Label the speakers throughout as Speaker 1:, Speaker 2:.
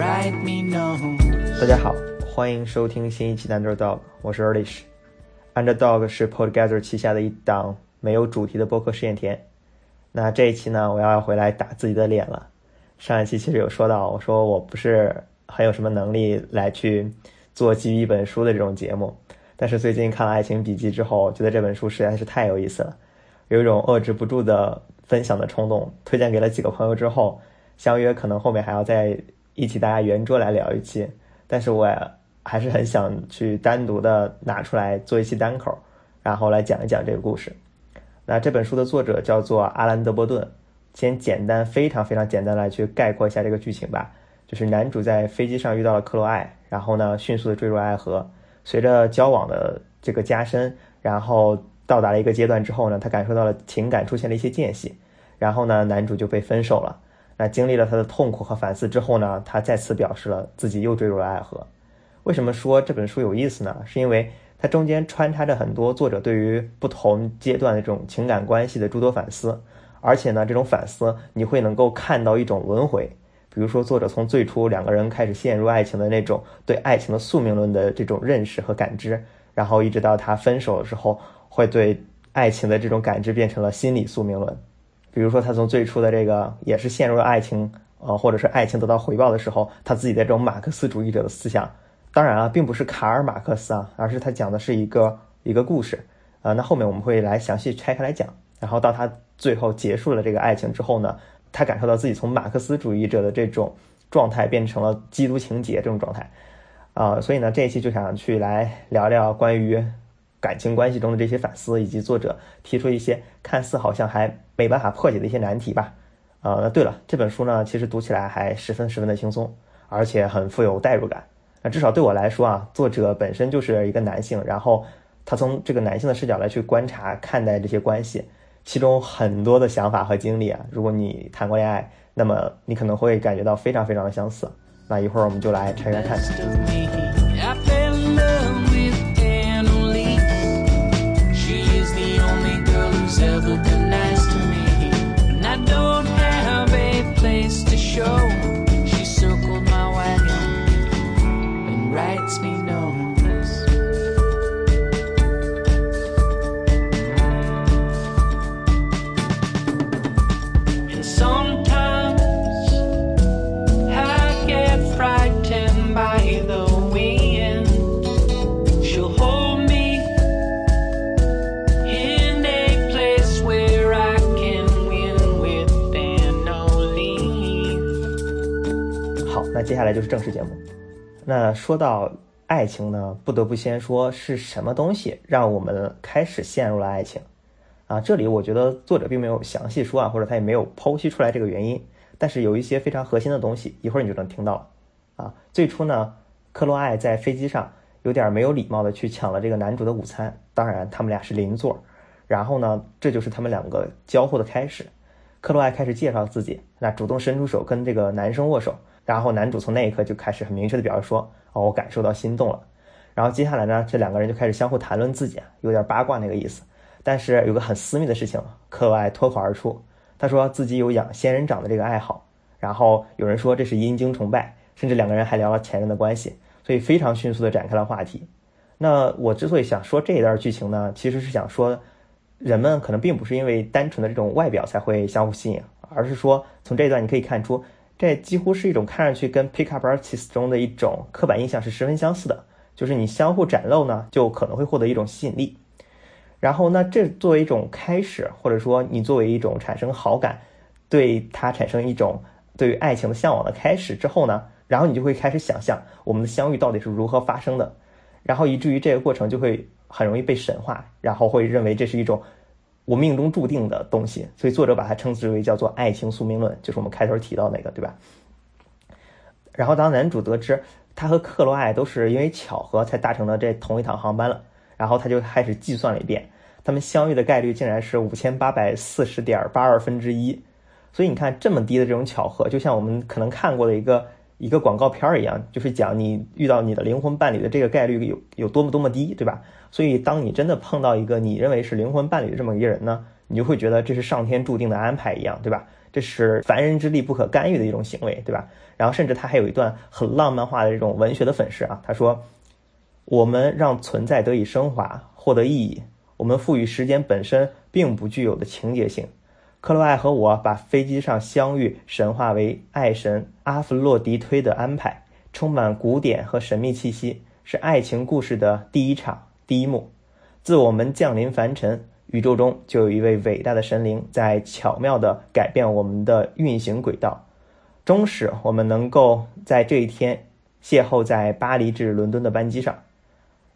Speaker 1: 大家好，欢迎收听新一期的 Underdog，我是 Erlish。Underdog 是 Podgather 旗下的一档没有主题的播客试验田。那这一期呢，我要回来打自己的脸了。上一期其实有说到，我说我不是很有什么能力来去做基于一本书的这种节目，但是最近看了《爱情笔记》之后，觉得这本书实在是太有意思了，有一种遏制不住的分享的冲动。推荐给了几个朋友之后，相约可能后面还要再一起大家圆桌来聊一期，但是我还是很想去单独的拿出来做一期单口，然后来讲一讲这个故事。那这本书的作者叫做阿兰·德伯顿。先简单、非常非常简单来去概括一下这个剧情吧。就是男主在飞机上遇到了克罗艾，然后呢，迅速的坠入爱河。随着交往的这个加深，然后到达了一个阶段之后呢，他感受到了情感出现了一些间隙，然后呢，男主就被分手了。那经历了他的痛苦和反思之后呢，他再次表示了自己又坠入了爱河。为什么说这本书有意思呢？是因为。它中间穿插着很多作者对于不同阶段的这种情感关系的诸多反思，而且呢，这种反思你会能够看到一种轮回。比如说，作者从最初两个人开始陷入爱情的那种对爱情的宿命论的这种认识和感知，然后一直到他分手的时候，会对爱情的这种感知变成了心理宿命论。比如说，他从最初的这个也是陷入了爱情，呃，或者是爱情得到回报的时候，他自己的这种马克思主义者的思想。当然啊，并不是卡尔马克思啊，而是他讲的是一个一个故事啊。那后面我们会来详细拆开来讲。然后到他最后结束了这个爱情之后呢，他感受到自己从马克思主义者的这种状态变成了基督情节这种状态啊。所以呢，这一期就想去来聊聊关于感情关系中的这些反思，以及作者提出一些看似好像还没办法破解的一些难题吧。啊，那对了，这本书呢，其实读起来还十分十分的轻松，而且很富有代入感。那至少对我来说啊，作者本身就是一个男性，然后他从这个男性的视角来去观察、看待这些关系，其中很多的想法和经历啊，如果你谈过恋爱，那么你可能会感觉到非常非常的相似。那一会儿我们就来拆开看看。下来就是正式节目。那说到爱情呢，不得不先说是什么东西让我们开始陷入了爱情啊？这里我觉得作者并没有详细说啊，或者他也没有剖析出来这个原因。但是有一些非常核心的东西，一会儿你就能听到了啊。最初呢，克洛艾在飞机上有点没有礼貌的去抢了这个男主的午餐，当然他们俩是邻座。然后呢，这就是他们两个交互的开始。克洛艾开始介绍自己，那主动伸出手跟这个男生握手。然后男主从那一刻就开始很明确的表示说：“哦，我感受到心动了。”然后接下来呢，这两个人就开始相互谈论自己，有点八卦那个意思。但是有个很私密的事情，课外脱口而出，他说自己有养仙人掌的这个爱好。然后有人说这是阴茎崇拜，甚至两个人还聊了前任的关系，所以非常迅速的展开了话题。那我之所以想说这一段剧情呢，其实是想说，人们可能并不是因为单纯的这种外表才会相互吸引，而是说从这一段你可以看出。这几乎是一种看上去跟 pickup artist 中的一种刻板印象是十分相似的，就是你相互展露呢，就可能会获得一种吸引力。然后呢，这作为一种开始，或者说你作为一种产生好感，对他产生一种对于爱情的向往的开始之后呢，然后你就会开始想象我们的相遇到底是如何发生的，然后以至于这个过程就会很容易被神化，然后会认为这是一种。我命中注定的东西，所以作者把它称之为叫做爱情宿命论，就是我们开头提到那个，对吧？然后当男主得知他和克罗艾都是因为巧合才搭乘了这同一趟航班了，然后他就开始计算了一遍，他们相遇的概率竟然是五千八百四十点八二分之一。所以你看这么低的这种巧合，就像我们可能看过的一个一个广告片儿一样，就是讲你遇到你的灵魂伴侣的这个概率有有多么多么低，对吧？所以当你真的碰到一个你认为是灵魂伴侣的这么一个人呢，你就会觉得这是上天注定的安排一样，对吧？这是凡人之力不可干预的一种行为，对吧？然后甚至他还有一段很浪漫化的这种文学的粉饰啊，他说：“我们让存在得以升华，获得意义。我们赋予时间本身并不具有的情节性。”克洛艾和我把飞机上相遇神化为爱神阿弗洛狄忒的安排，充满古典和神秘气息，是爱情故事的第一场第一幕。自我们降临凡尘，宇宙中就有一位伟大的神灵在巧妙地改变我们的运行轨道，终使我们能够在这一天邂逅在巴黎至伦敦的班机上。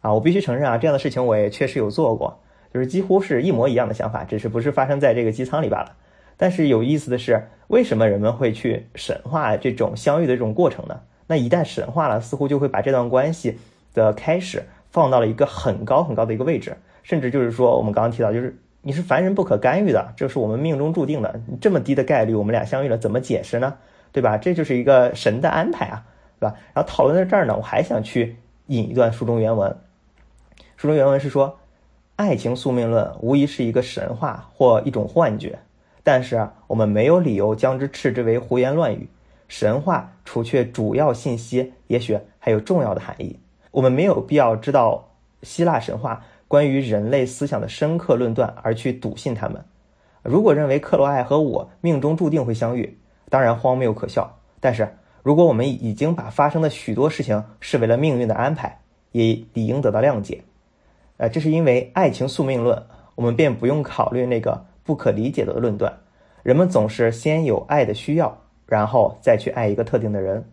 Speaker 1: 啊，我必须承认啊，这样的事情我也确实有做过。就是几乎是一模一样的想法，只是不是发生在这个机舱里罢了。但是有意思的是，为什么人们会去神化这种相遇的这种过程呢？那一旦神化了，似乎就会把这段关系的开始放到了一个很高很高的一个位置，甚至就是说，我们刚刚提到，就是你是凡人不可干预的，这是我们命中注定的。这么低的概率，我们俩相遇了，怎么解释呢？对吧？这就是一个神的安排啊，对吧？然后讨论到这儿呢，我还想去引一段书中原文。书中原文是说。爱情宿命论无疑是一个神话或一种幻觉，但是我们没有理由将之斥之为胡言乱语。神话除却主要信息，也许还有重要的含义。我们没有必要知道希腊神话关于人类思想的深刻论断而去笃信他们。如果认为克罗艾和我命中注定会相遇，当然荒谬可笑。但是如果我们已经把发生的许多事情视为了命运的安排，也理应得到谅解。这是因为爱情宿命论，我们便不用考虑那个不可理解的论断。人们总是先有爱的需要，然后再去爱一个特定的人。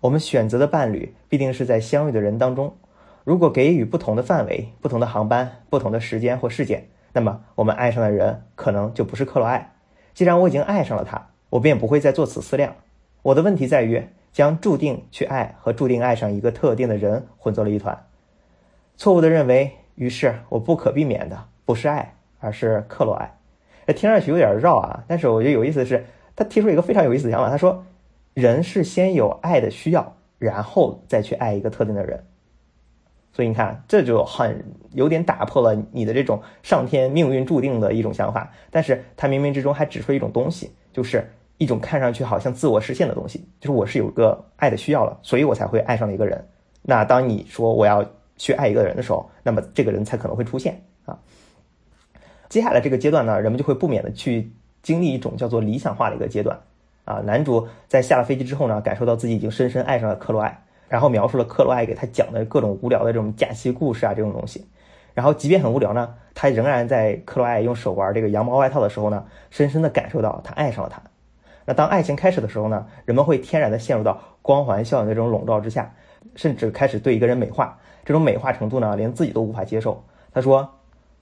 Speaker 1: 我们选择的伴侣必定是在相遇的人当中。如果给予不同的范围、不同的航班、不同的时间或事件，那么我们爱上的人可能就不是克罗埃。既然我已经爱上了他，我便不会再做此思量。我的问题在于将注定去爱和注定爱上一个特定的人混作了一团，错误的认为。于是我不可避免的不是爱，而是克洛埃。这，听上去有点绕啊，但是我觉得有意思的是，他提出一个非常有意思的想法。他说，人是先有爱的需要，然后再去爱一个特定的人。所以你看，这就很有点打破了你的这种上天命运注定的一种想法。但是他冥冥之中还指出一种东西，就是一种看上去好像自我实现的东西，就是我是有个爱的需要了，所以我才会爱上了一个人。那当你说我要。去爱一个人的时候，那么这个人才可能会出现啊。接下来这个阶段呢，人们就会不免的去经历一种叫做理想化的一个阶段啊。男主在下了飞机之后呢，感受到自己已经深深爱上了克洛艾，然后描述了克洛艾给他讲的各种无聊的这种假期故事啊，这种东西。然后即便很无聊呢，他仍然在克洛艾用手玩这个羊毛外套的时候呢，深深的感受到他爱上了他。那当爱情开始的时候呢，人们会天然的陷入到光环效应的这种笼罩之下，甚至开始对一个人美化。这种美化程度呢，连自己都无法接受。他说：“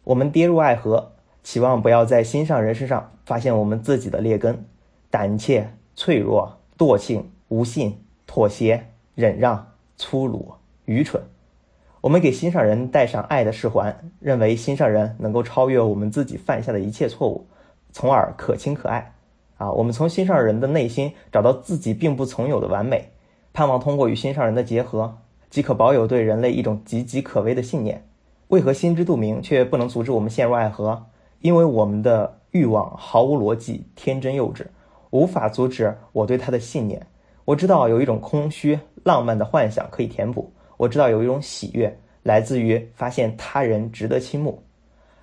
Speaker 1: 我们跌入爱河，期望不要在心上人身上发现我们自己的劣根，胆怯、脆弱、惰性、无信、妥协、忍让、粗鲁、愚蠢。我们给心上人戴上爱的饰环，认为心上人能够超越我们自己犯下的一切错误，从而可亲可爱。啊，我们从心上人的内心找到自己并不曾有的完美，盼望通过与心上人的结合。”即可保有对人类一种岌岌可危的信念。为何心知肚明却不能阻止我们陷入爱河？因为我们的欲望毫无逻辑、天真幼稚，无法阻止我对他的信念。我知道有一种空虚、浪漫的幻想可以填补。我知道有一种喜悦来自于发现他人值得倾慕。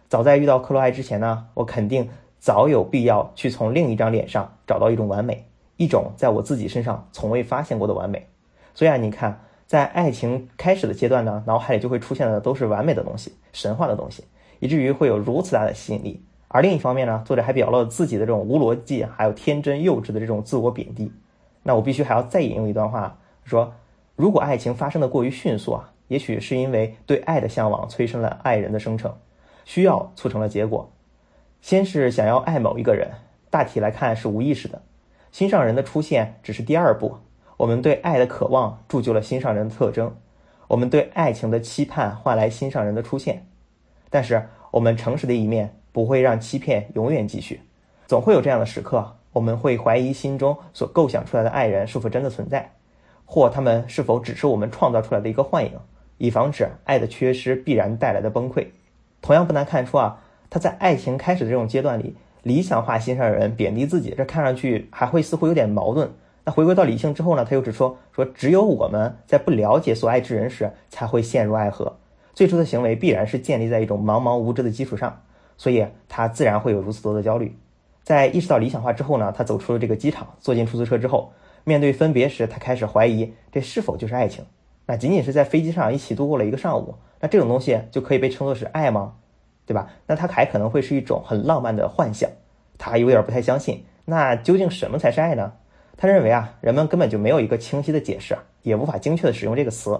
Speaker 1: 早在遇到克罗埃之前呢，我肯定早有必要去从另一张脸上找到一种完美，一种在我自己身上从未发现过的完美。所以啊，你看。在爱情开始的阶段呢，脑海里就会出现的都是完美的东西、神话的东西，以至于会有如此大的吸引力。而另一方面呢，作者还表露了自己的这种无逻辑，还有天真幼稚的这种自我贬低。那我必须还要再引用一段话，说：如果爱情发生的过于迅速啊，也许是因为对爱的向往催生了爱人的生成，需要促成了结果。先是想要爱某一个人，大体来看是无意识的，心上人的出现只是第二步。我们对爱的渴望铸就了心上人的特征，我们对爱情的期盼换来心上人的出现。但是，我们诚实的一面不会让欺骗永远继续，总会有这样的时刻，我们会怀疑心中所构想出来的爱人是否真的存在，或他们是否只是我们创造出来的一个幻影，以防止爱的缺失必然带来的崩溃。同样不难看出啊，他在爱情开始的这种阶段里，理想化心上人，贬低自己，这看上去还会似乎有点矛盾。那回归到理性之后呢，他又指出说，只有我们在不了解所爱之人时，才会陷入爱河。最初的行为必然是建立在一种茫茫无知的基础上，所以他自然会有如此多的焦虑。在意识到理想化之后呢，他走出了这个机场，坐进出租车之后。面对分别时，他开始怀疑这是否就是爱情？那仅仅是在飞机上一起度过了一个上午，那这种东西就可以被称作是爱吗？对吧？那它还可能会是一种很浪漫的幻想，他有点不太相信。那究竟什么才是爱呢？他认为啊，人们根本就没有一个清晰的解释，也无法精确的使用这个词。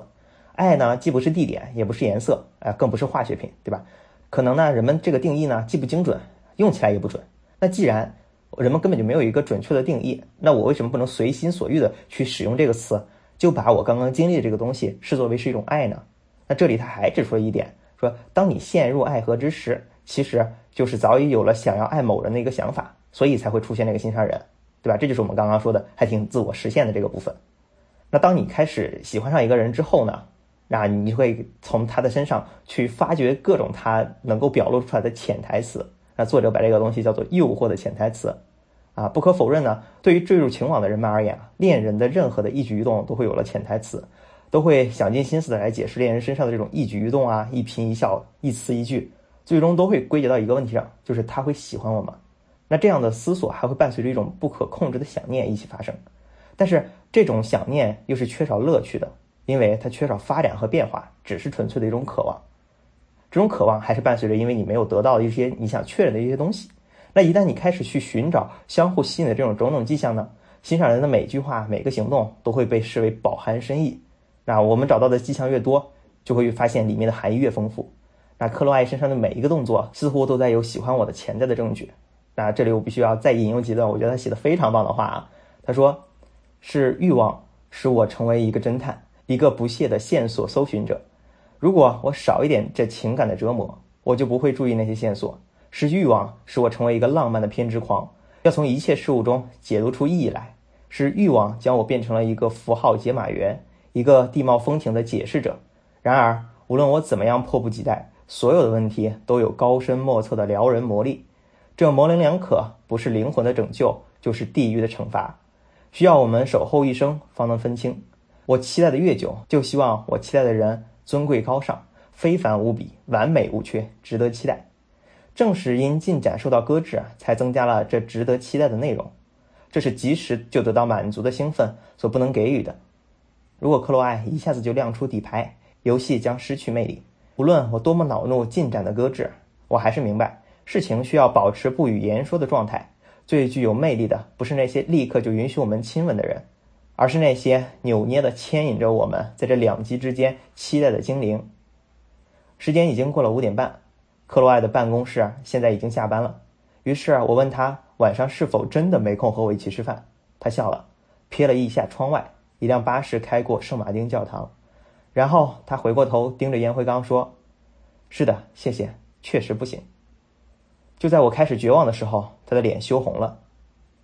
Speaker 1: 爱呢，既不是地点，也不是颜色，啊，更不是化学品，对吧？可能呢，人们这个定义呢，既不精准，用起来也不准。那既然人们根本就没有一个准确的定义，那我为什么不能随心所欲的去使用这个词，就把我刚刚经历的这个东西视作为是一种爱呢？那这里他还指出了一点，说当你陷入爱河之时，其实就是早已有了想要爱某人的一个想法，所以才会出现那个心上人，对吧？这就是我们刚刚说的还挺自我实现的这个部分。那当你开始喜欢上一个人之后呢，那你会从他的身上去发掘各种他能够表露出来的潜台词。那作者把这个东西叫做诱惑的潜台词，啊，不可否认呢，对于坠入情网的人们而言啊，恋人的任何的一举一动都会有了潜台词，都会想尽心思的来解释恋人身上的这种一举一动啊，一颦一笑，一词一句，最终都会归结到一个问题上，就是他会喜欢我吗？那这样的思索还会伴随着一种不可控制的想念一起发生，但是这种想念又是缺少乐趣的，因为它缺少发展和变化，只是纯粹的一种渴望。这种渴望还是伴随着，因为你没有得到一些你想确认的一些东西。那一旦你开始去寻找相互吸引的这种种种迹象呢，欣赏人的每句话、每个行动都会被视为饱含深意。那我们找到的迹象越多，就会发现里面的含义越丰富。那克洛艾身上的每一个动作似乎都在有喜欢我的潜在的证据。那这里我必须要再引用几段，我觉得他写的非常棒的话啊。他说：“是欲望使我成为一个侦探，一个不懈的线索搜寻者。”如果我少一点这情感的折磨，我就不会注意那些线索。是欲望使我成为一个浪漫的偏执狂，要从一切事物中解读出意义来。是欲望将我变成了一个符号解码员，一个地貌风情的解释者。然而，无论我怎么样迫不及待，所有的问题都有高深莫测的撩人魔力。这模棱两可，不是灵魂的拯救，就是地狱的惩罚。需要我们守候一生，方能分清。我期待的越久，就希望我期待的人。尊贵高尚，非凡无比，完美无缺，值得期待。正是因进展受到搁置，才增加了这值得期待的内容。这是及时就得到满足的兴奋所不能给予的。如果克洛艾一下子就亮出底牌，游戏将失去魅力。无论我多么恼怒进展的搁置，我还是明白事情需要保持不语言说的状态。最具有魅力的，不是那些立刻就允许我们亲吻的人。而是那些扭捏的牵引着我们在这两极之间期待的精灵。时间已经过了五点半，克洛艾的办公室现在已经下班了。于是我问他晚上是否真的没空和我一起吃饭。他笑了，瞥了一下窗外，一辆巴士开过圣马丁教堂。然后他回过头盯着烟灰缸说：“是的，谢谢，确实不行。”就在我开始绝望的时候，他的脸羞红了。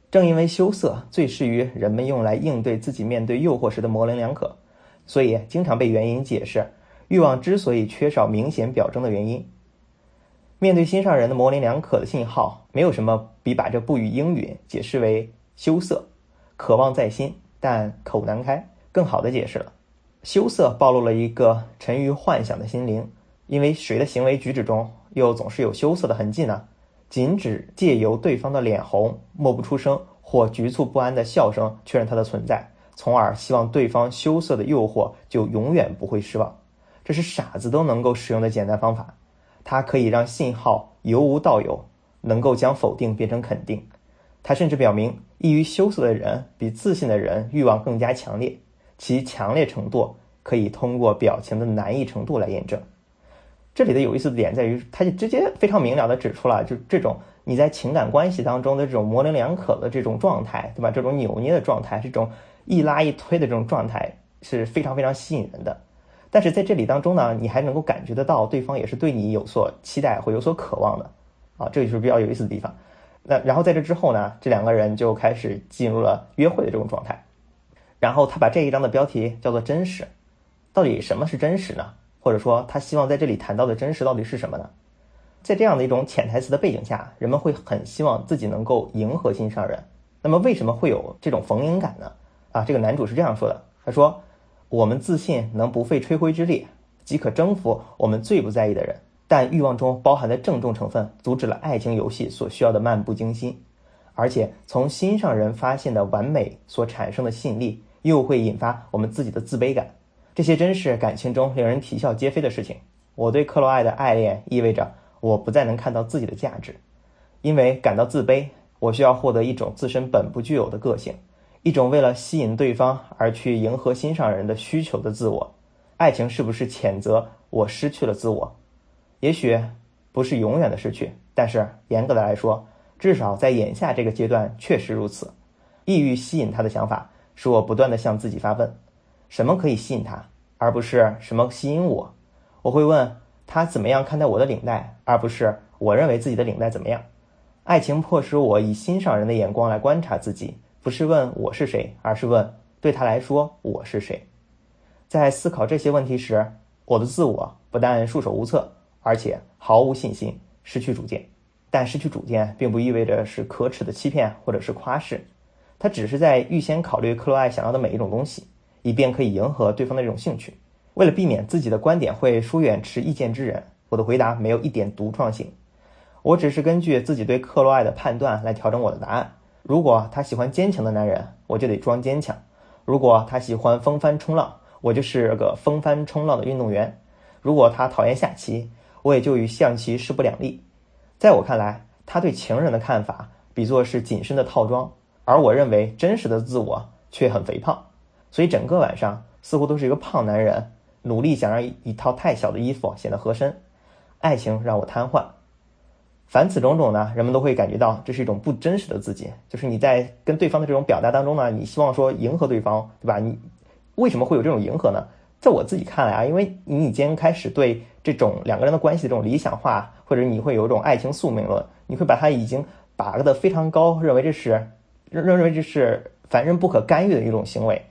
Speaker 1: 正因为羞涩最适于人们用来应对自己面对诱惑时的模棱两可，所以经常被援引解释欲望之所以缺少明显表征的原因。面对心上人的模棱两可的信号，没有什么比把这不语应允解释为羞涩、渴望在心但口难开更好的解释了。羞涩暴露了一个沉于幻想的心灵，因为谁的行为举止中又总是有羞涩的痕迹呢？仅只借由对方的脸红、默不出声或局促不安的笑声确认他的存在，从而希望对方羞涩的诱惑就永远不会失望。这是傻子都能够使用的简单方法，它可以让信号由无到有，能够将否定变成肯定。它甚至表明，易于羞涩的人比自信的人欲望更加强烈，其强烈程度可以通过表情的难易程度来验证。这里的有意思的点在于，他就直接非常明了的指出了，就这种你在情感关系当中的这种模棱两可的这种状态，对吧？这种扭捏的状态，这种一拉一推的这种状态是非常非常吸引人的。但是在这里当中呢，你还能够感觉得到对方也是对你有所期待或有所渴望的，啊，这就是比较有意思的地方。那然后在这之后呢，这两个人就开始进入了约会的这种状态。然后他把这一章的标题叫做“真实”。到底什么是真实呢？或者说他希望在这里谈到的真实到底是什么呢？在这样的一种潜台词的背景下，人们会很希望自己能够迎合心上人。那么为什么会有这种逢迎感呢？啊，这个男主是这样说的：他说，我们自信能不费吹灰之力即可征服我们最不在意的人，但欲望中包含的郑重成分阻止了爱情游戏所需要的漫不经心。而且从心上人发现的完美所产生的吸引力，又会引发我们自己的自卑感。这些真是感情中令人啼笑皆非的事情。我对克罗艾的爱恋意味着我不再能看到自己的价值，因为感到自卑。我需要获得一种自身本不具有的个性，一种为了吸引对方而去迎合心上人的需求的自我。爱情是不是谴责我失去了自我？也许不是永远的失去，但是严格的来说。至少在眼下这个阶段确实如此。意欲吸引他的想法，使我不断的向自己发问：什么可以吸引他，而不是什么吸引我？我会问他怎么样看待我的领带，而不是我认为自己的领带怎么样。爱情迫使我以心上人的眼光来观察自己，不是问我是谁，而是问对他来说我是谁。在思考这些问题时，我的自我不但束手无策，而且毫无信心，失去主见。但失去主见，并不意味着是可耻的欺骗或者是夸饰，他只是在预先考虑克罗艾想要的每一种东西，以便可以迎合对方的这种兴趣。为了避免自己的观点会疏远持意见之人，我的回答没有一点独创性。我只是根据自己对克洛艾的判断来调整我的答案。如果他喜欢坚强的男人，我就得装坚强；如果他喜欢风帆冲浪，我就是个风帆冲浪的运动员；如果他讨厌下棋，我也就与象棋势不两立。在我看来，他对情人的看法比作是紧身的套装，而我认为真实的自我却很肥胖，所以整个晚上似乎都是一个胖男人，努力想让一套太小的衣服显得合身。爱情让我瘫痪。凡此种种呢，人们都会感觉到这是一种不真实的自己，就是你在跟对方的这种表达当中呢，你希望说迎合对方，对吧？你为什么会有这种迎合呢？在我自己看来啊，因为你已经开始对这种两个人的关系的这种理想化，或者你会有一种爱情宿命论，你会把它已经拔得非常高，认为这是认认为这是凡人不可干预的一种行为，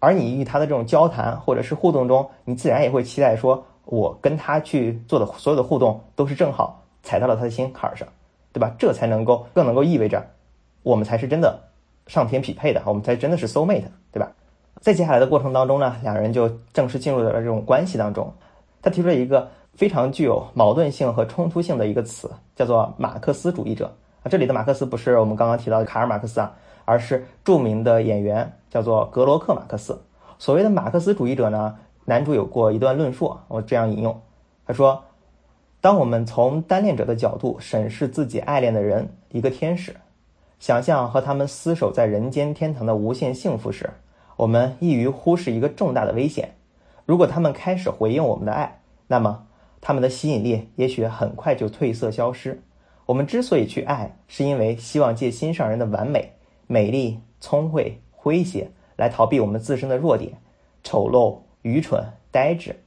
Speaker 1: 而你与他的这种交谈或者是互动中，你自然也会期待说，我跟他去做的所有的互动都是正好踩到了他的心坎上，对吧？这才能够更能够意味着我们才是真的上天匹配的，我们才真的是 soul mate，对吧？在接下来的过程当中呢，两人就正式进入了这种关系当中。他提出了一个非常具有矛盾性和冲突性的一个词，叫做马克思主义者。啊，这里的马克思不是我们刚刚提到的卡尔马克思啊，而是著名的演员，叫做格罗克马克思。所谓的马克思主义者呢，男主有过一段论述，我这样引用：他说，当我们从单恋者的角度审视自己爱恋的人，一个天使，想象和他们厮守在人间天堂的无限幸福时。我们易于忽视一个重大的危险：如果他们开始回应我们的爱，那么他们的吸引力也许很快就褪色消失。我们之所以去爱，是因为希望借心上人的完美、美丽、聪慧、诙谐来逃避我们自身的弱点、丑陋、愚蠢、呆滞。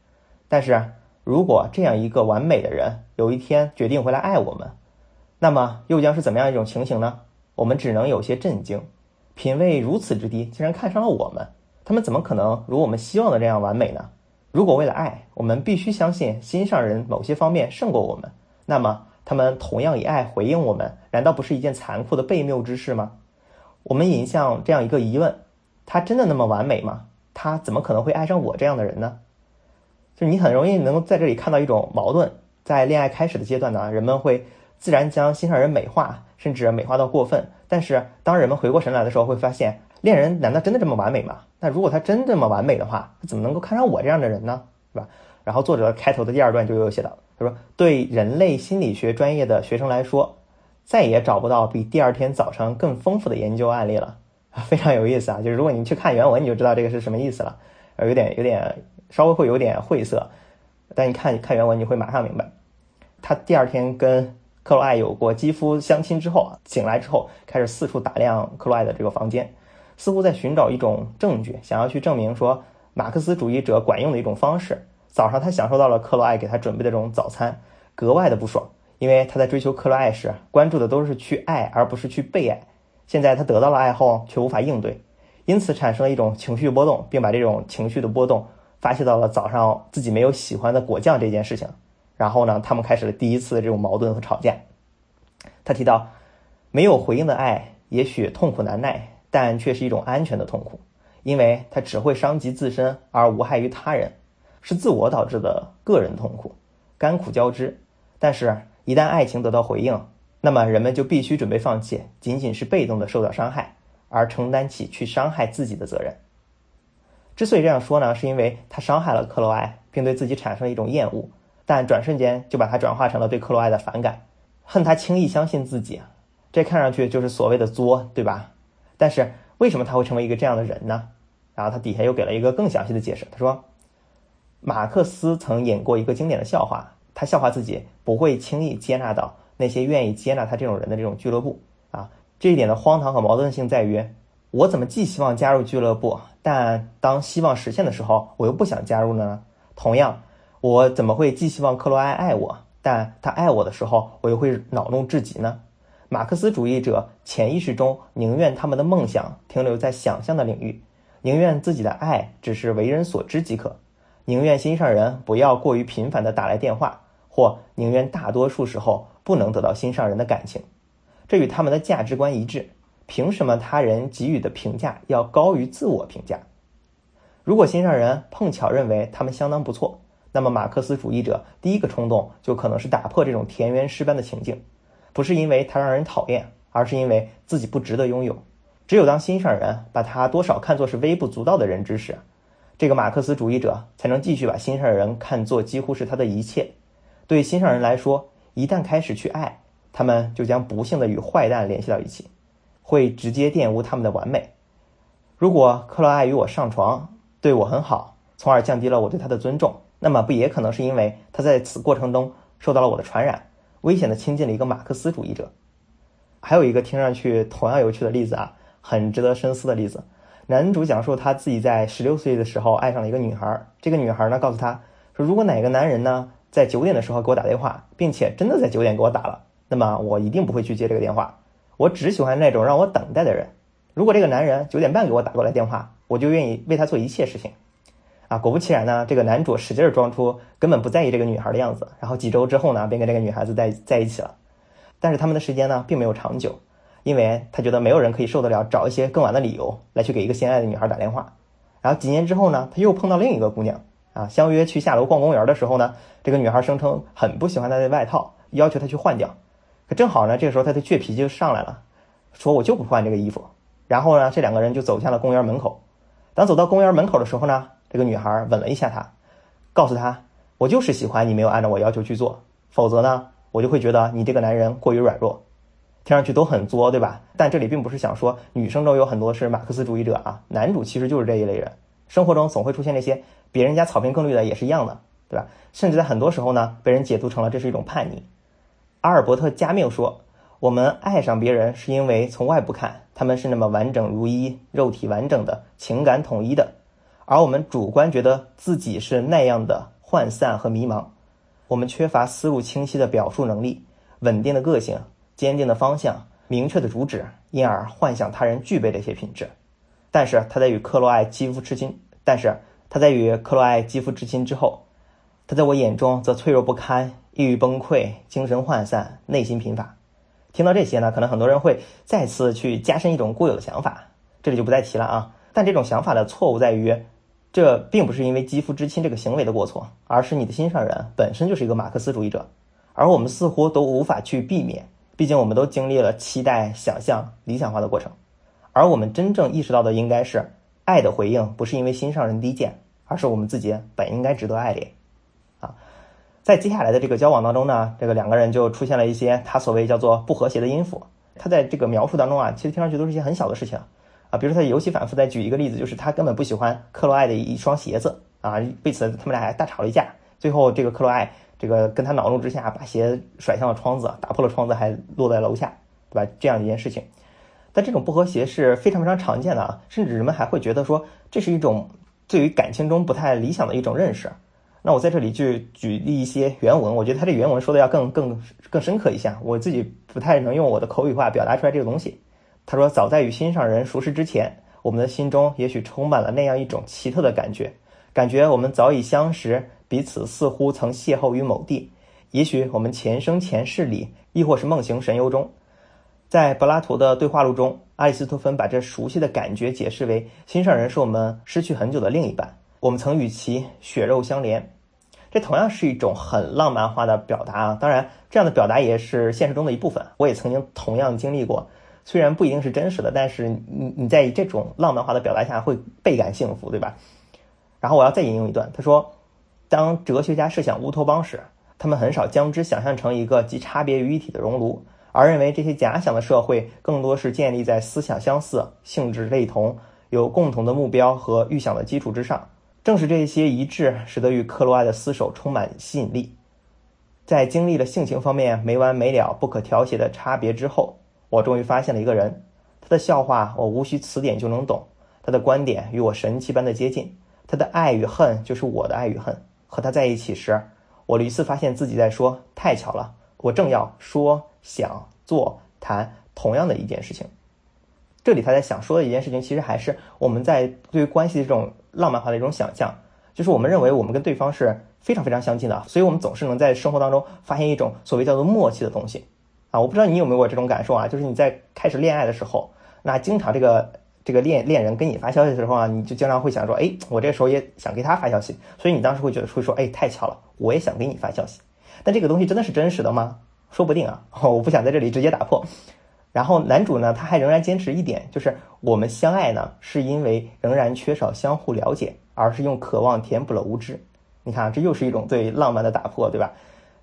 Speaker 1: 但是如果这样一个完美的人有一天决定回来爱我们，那么又将是怎么样一种情形呢？我们只能有些震惊。品味如此之低，竟然看上了我们，他们怎么可能如我们希望的这样完美呢？如果为了爱，我们必须相信心上人某些方面胜过我们，那么他们同样以爱回应我们，难道不是一件残酷的悖谬之事吗？我们引向这样一个疑问：他真的那么完美吗？他怎么可能会爱上我这样的人呢？就你很容易能够在这里看到一种矛盾，在恋爱开始的阶段呢，人们会自然将心上人美化。甚至美化到过分，但是当人们回过神来的时候，会发现恋人难道真的这么完美吗？那如果他真这么完美的话，他怎么能够看上我这样的人呢？是吧？然后作者开头的第二段就有写到，他说：“对人类心理学专业的学生来说，再也找不到比第二天早上更丰富的研究案例了。”非常有意思啊！就是如果你去看原文，你就知道这个是什么意思了。有点有点稍微会有点晦涩，但你看看原文，你会马上明白。他第二天跟。克罗艾有过肌肤相亲之后啊，醒来之后开始四处打量克罗艾的这个房间，似乎在寻找一种证据，想要去证明说马克思主义者管用的一种方式。早上他享受到了克罗艾给他准备的这种早餐，格外的不爽，因为他在追求克罗艾时关注的都是去爱而不是去被爱。现在他得到了爱后却无法应对，因此产生了一种情绪波动，并把这种情绪的波动发泄到了早上自己没有喜欢的果酱这件事情。然后呢，他们开始了第一次的这种矛盾和吵架。他提到，没有回应的爱也许痛苦难耐，但却是一种安全的痛苦，因为它只会伤及自身而无害于他人，是自我导致的个人痛苦，甘苦交织。但是，一旦爱情得到回应，那么人们就必须准备放弃，仅仅是被动的受到伤害，而承担起去伤害自己的责任。之所以这样说呢，是因为他伤害了克洛埃，并对自己产生了一种厌恶，但转瞬间就把它转化成了对克洛埃的反感。恨他轻易相信自己，这看上去就是所谓的作，对吧？但是为什么他会成为一个这样的人呢？然后他底下又给了一个更详细的解释。他说，马克思曾演过一个经典的笑话，他笑话自己不会轻易接纳到那些愿意接纳他这种人的这种俱乐部啊。这一点的荒唐和矛盾性在于，我怎么既希望加入俱乐部，但当希望实现的时候，我又不想加入呢？同样，我怎么会既希望克罗埃爱我？但他爱我的时候，我又会恼怒至极呢。马克思主义者潜意识中宁愿他们的梦想停留在想象的领域，宁愿自己的爱只是为人所知即可，宁愿心上人不要过于频繁地打来电话，或宁愿大多数时候不能得到心上人的感情。这与他们的价值观一致。凭什么他人给予的评价要高于自我评价？如果心上人碰巧认为他们相当不错。那么，马克思主义者第一个冲动就可能是打破这种田园诗般的情境，不是因为他让人讨厌，而是因为自己不值得拥有。只有当心上人把他多少看作是微不足道的人之时，这个马克思主义者才能继续把心上人看作几乎是他的一切。对心上人来说，一旦开始去爱，他们就将不幸的与坏蛋联系到一起，会直接玷污他们的完美。如果克洛爱与我上床，对我很好，从而降低了我对他的尊重。那么不也可能是因为他在此过程中受到了我的传染，危险的亲近了一个马克思主义者。还有一个听上去同样有趣的例子啊，很值得深思的例子。男主讲述他自己在十六岁的时候爱上了一个女孩，这个女孩呢告诉他说，如果哪个男人呢在九点的时候给我打电话，并且真的在九点给我打了，那么我一定不会去接这个电话，我只喜欢那种让我等待的人。如果这个男人九点半给我打过来电话，我就愿意为他做一切事情。啊，果不其然呢，这个男主使劲装出根本不在意这个女孩的样子，然后几周之后呢，便跟这个女孩子在在一起了。但是他们的时间呢，并没有长久，因为他觉得没有人可以受得了找一些更晚的理由来去给一个心爱的女孩打电话。然后几年之后呢，他又碰到另一个姑娘啊，相约去下楼逛公园的时候呢，这个女孩声称很不喜欢他的外套，要求他去换掉。可正好呢，这个时候他的倔脾气就上来了，说我就不换这个衣服。然后呢，这两个人就走向了公园门口。当走到公园门口的时候呢，这个女孩吻了一下他，告诉他：“我就是喜欢你没有按照我要求去做，否则呢，我就会觉得你这个男人过于软弱。”听上去都很作，对吧？但这里并不是想说女生中有很多是马克思主义者啊，男主其实就是这一类人。生活中总会出现那些别人家草坪更绿的也是一样的，对吧？甚至在很多时候呢，被人解读成了这是一种叛逆。阿尔伯特·加缪说：“我们爱上别人是因为从外部看，他们是那么完整如一，肉体完整的，情感统一的。”而我们主观觉得自己是那样的涣散和迷茫，我们缺乏思路清晰的表述能力、稳定的个性、坚定的方向、明确的主旨，因而幻想他人具备这些品质。但是他在与克洛艾肌肤之亲，但是他在与克洛艾肌肤之亲之后，他在我眼中则脆弱不堪、抑郁崩溃、精神涣散、内心贫乏。听到这些呢，可能很多人会再次去加深一种固有的想法，这里就不再提了啊。但这种想法的错误在于。这并不是因为肌肤之亲这个行为的过错，而是你的心上人本身就是一个马克思主义者，而我们似乎都无法去避免，毕竟我们都经历了期待、想象、理想化的过程，而我们真正意识到的应该是，爱的回应不是因为心上人低贱，而是我们自己本应该值得爱恋。啊，在接下来的这个交往当中呢，这个两个人就出现了一些他所谓叫做不和谐的音符，他在这个描述当中啊，其实听上去都是一些很小的事情。啊，比如说他尤其反复在举一个例子，就是他根本不喜欢克洛艾的一双鞋子啊，为此他们俩还大吵了一架。最后这个克洛艾这个跟他恼怒之下，把鞋甩向了窗子，打破了窗子，还落在楼下，对吧？这样一件事情。但这种不和谐是非常非常常见的啊，甚至人们还会觉得说这是一种对于感情中不太理想的一种认识。那我在这里就举例一些原文，我觉得他这原文说的要更更更深刻一些，我自己不太能用我的口语化表达出来这个东西。他说：“早在与心上人熟识之前，我们的心中也许充满了那样一种奇特的感觉，感觉我们早已相识，彼此似乎曾邂逅于某地，也许我们前生前世里，亦或是梦行神游中。在柏拉图的对话录中，阿里斯托芬把这熟悉的感觉解释为心上人是我们失去很久的另一半，我们曾与其血肉相连。这同样是一种很浪漫化的表达啊！当然，这样的表达也是现实中的一部分，我也曾经同样经历过。虽然不一定是真实的，但是你你在这种浪漫化的表达下会倍感幸福，对吧？然后我要再引用一段，他说：“当哲学家设想乌托邦时，他们很少将之想象成一个集差别于一体的熔炉，而认为这些假想的社会更多是建立在思想相似、性质类同、有共同的目标和预想的基础之上。正是这些一致，使得与克罗埃的厮守充满吸引力。在经历了性情方面没完没了、不可调谐的差别之后。”我终于发现了一个人，他的笑话我无需词典就能懂，他的观点与我神奇般的接近，他的爱与恨就是我的爱与恨。和他在一起时，我屡次发现自己在说：“太巧了，我正要说、想、做、谈同样的一件事情。”这里他在想说的一件事情，其实还是我们在对于关系的这种浪漫化的一种想象，就是我们认为我们跟对方是非常非常相近的，所以我们总是能在生活当中发现一种所谓叫做默契的东西。啊，我不知道你有没有过这种感受啊？就是你在开始恋爱的时候，那经常这个这个恋恋人跟你发消息的时候啊，你就经常会想说，哎，我这时候也想给他发消息，所以你当时会觉得会说，哎，太巧了，我也想给你发消息。但这个东西真的是真实的吗？说不定啊，我不想在这里直接打破。然后男主呢，他还仍然坚持一点，就是我们相爱呢，是因为仍然缺少相互了解，而是用渴望填补了无知。你看，这又是一种对浪漫的打破，对吧？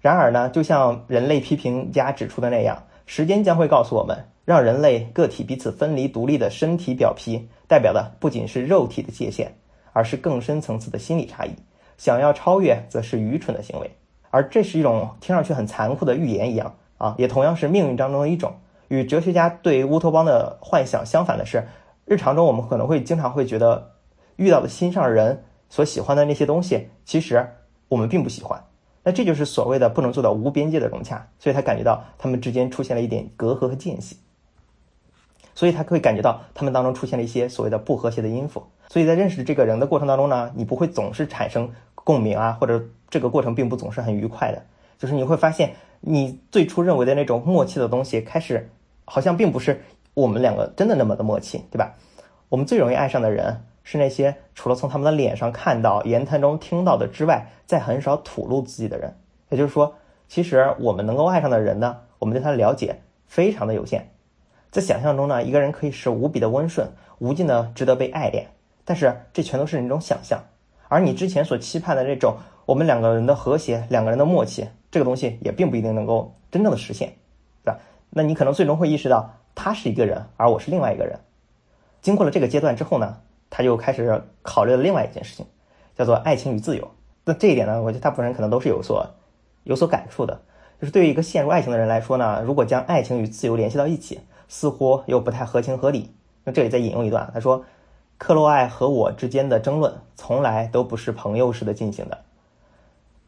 Speaker 1: 然而呢，就像人类批评家指出的那样，时间将会告诉我们，让人类个体彼此分离独立的身体表皮，代表的不仅是肉体的界限，而是更深层次的心理差异。想要超越，则是愚蠢的行为。而这是一种听上去很残酷的预言一样啊，也同样是命运当中的一种。与哲学家对乌托邦的幻想相反的是，日常中我们可能会经常会觉得，遇到的心上人所喜欢的那些东西，其实我们并不喜欢。那这就是所谓的不能做到无边界的融洽，所以他感觉到他们之间出现了一点隔阂和间隙，所以他会感觉到他们当中出现了一些所谓的不和谐的音符。所以在认识这个人的过程当中呢，你不会总是产生共鸣啊，或者这个过程并不总是很愉快的，就是你会发现你最初认为的那种默契的东西，开始好像并不是我们两个真的那么的默契，对吧？我们最容易爱上的人。是那些除了从他们的脸上看到、言谈中听到的之外，再很少吐露自己的人。也就是说，其实我们能够爱上的人呢，我们对他的了解非常的有限。在想象中呢，一个人可以是无比的温顺、无尽的值得被爱恋，但是这全都是那种想象。而你之前所期盼的这种我们两个人的和谐、两个人的默契，这个东西也并不一定能够真正的实现，对吧？那你可能最终会意识到，他是一个人，而我是另外一个人。经过了这个阶段之后呢？他就开始考虑了另外一件事情，叫做爱情与自由。那这一点呢，我觉得大部分人可能都是有所有所感触的。就是对于一个陷入爱情的人来说呢，如果将爱情与自由联系到一起，似乎又不太合情合理。那这里再引用一段，他说：“克洛艾和我之间的争论，从来都不是朋友式的进行的。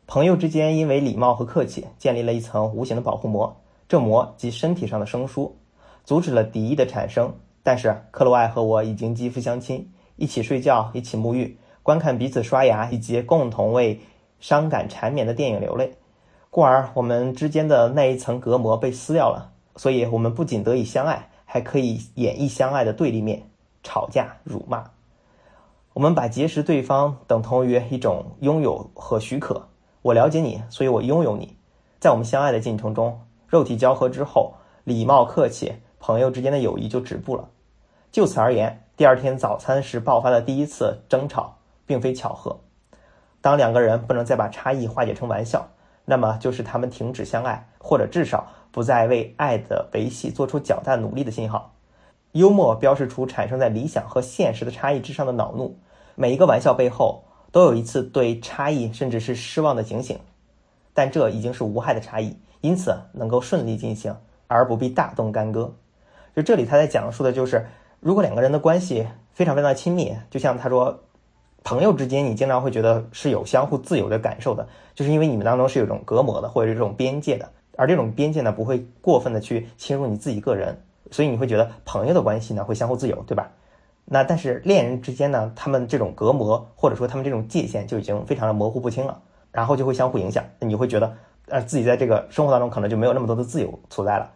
Speaker 1: 朋友之间因为礼貌和客气，建立了一层无形的保护膜，这膜即身体上的生疏，阻止了敌意的产生。但是克洛艾和我已经肌肤相亲。”一起睡觉，一起沐浴，观看彼此刷牙，以及共同为伤感缠绵的电影流泪，故而我们之间的那一层隔膜被撕掉了。所以，我们不仅得以相爱，还可以演绎相爱的对立面——吵架、辱骂。我们把结识对方等同于一种拥有和许可。我了解你，所以我拥有你。在我们相爱的进程中，肉体交合之后，礼貌客气，朋友之间的友谊就止步了。就此而言。第二天早餐时爆发的第一次争吵，并非巧合。当两个人不能再把差异化解成玩笑，那么就是他们停止相爱，或者至少不再为爱的维系做出较大努力的信号。幽默标示出产生在理想和现实的差异之上的恼怒。每一个玩笑背后都有一次对差异甚至是失望的警醒，但这已经是无害的差异，因此能够顺利进行，而不必大动干戈。就这里他在讲述的就是。如果两个人的关系非常非常亲密，就像他说，朋友之间你经常会觉得是有相互自由的感受的，就是因为你们当中是有一种隔膜的，或者是这种边界的，而这种边界呢不会过分的去侵入你自己个人，所以你会觉得朋友的关系呢会相互自由，对吧？那但是恋人之间呢，他们这种隔膜或者说他们这种界限就已经非常的模糊不清了，然后就会相互影响。你会觉得，呃，自己在这个生活当中可能就没有那么多的自由所在了。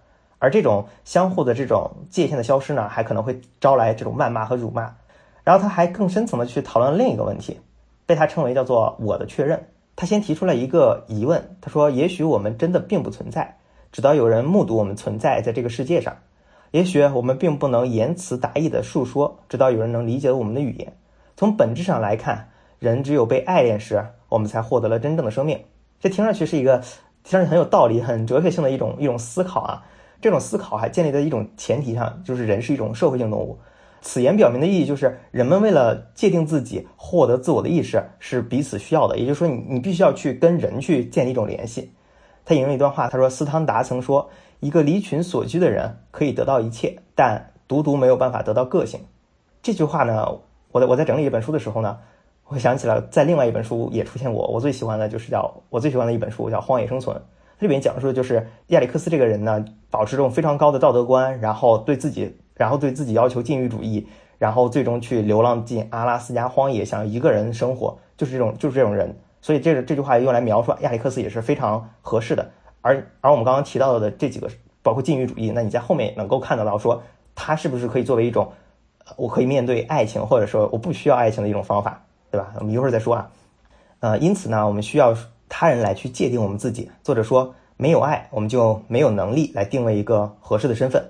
Speaker 1: 而这种相互的这种界限的消失呢，还可能会招来这种谩骂和辱骂。然后他还更深层的去讨论另一个问题，被他称为叫做“我的确认”。他先提出了一个疑问，他说：“也许我们真的并不存在，直到有人目睹我们存在在这个世界上。”也许我们并不能言辞达意的述说，直到有人能理解我们的语言。从本质上来看，人只有被爱恋时，我们才获得了真正的生命。这听上去是一个听上去很有道理、很哲学性的一种一种思考啊。这种思考还建立在一种前提上，就是人是一种社会性动物。此言表明的意义就是，人们为了界定自己、获得自我的意识，是彼此需要的。也就是说，你你必须要去跟人去建立一种联系。他引用一段话，他说：“斯汤达曾说。”一个离群所居的人可以得到一切，但独独没有办法得到个性。这句话呢，我在我在整理一本书的时候呢，我想起了在另外一本书也出现过。我最喜欢的就是叫我最喜欢的一本书叫《荒野生存》，这里面讲述的就是亚历克斯这个人呢，保持这种非常高的道德观，然后对自己，然后对自己要求禁欲主义，然后最终去流浪进阿拉斯加荒野，想一个人生活，就是这种就是这种人。所以这个这句话用来描述亚历克斯也是非常合适的。而而我们刚刚提到的这几个，包括禁欲主义，那你在后面也能够看得到，说它是不是可以作为一种，我可以面对爱情，或者说我不需要爱情的一种方法，对吧？我们一会儿再说啊。呃，因此呢，我们需要他人来去界定我们自己。作者说，没有爱，我们就没有能力来定位一个合适的身份；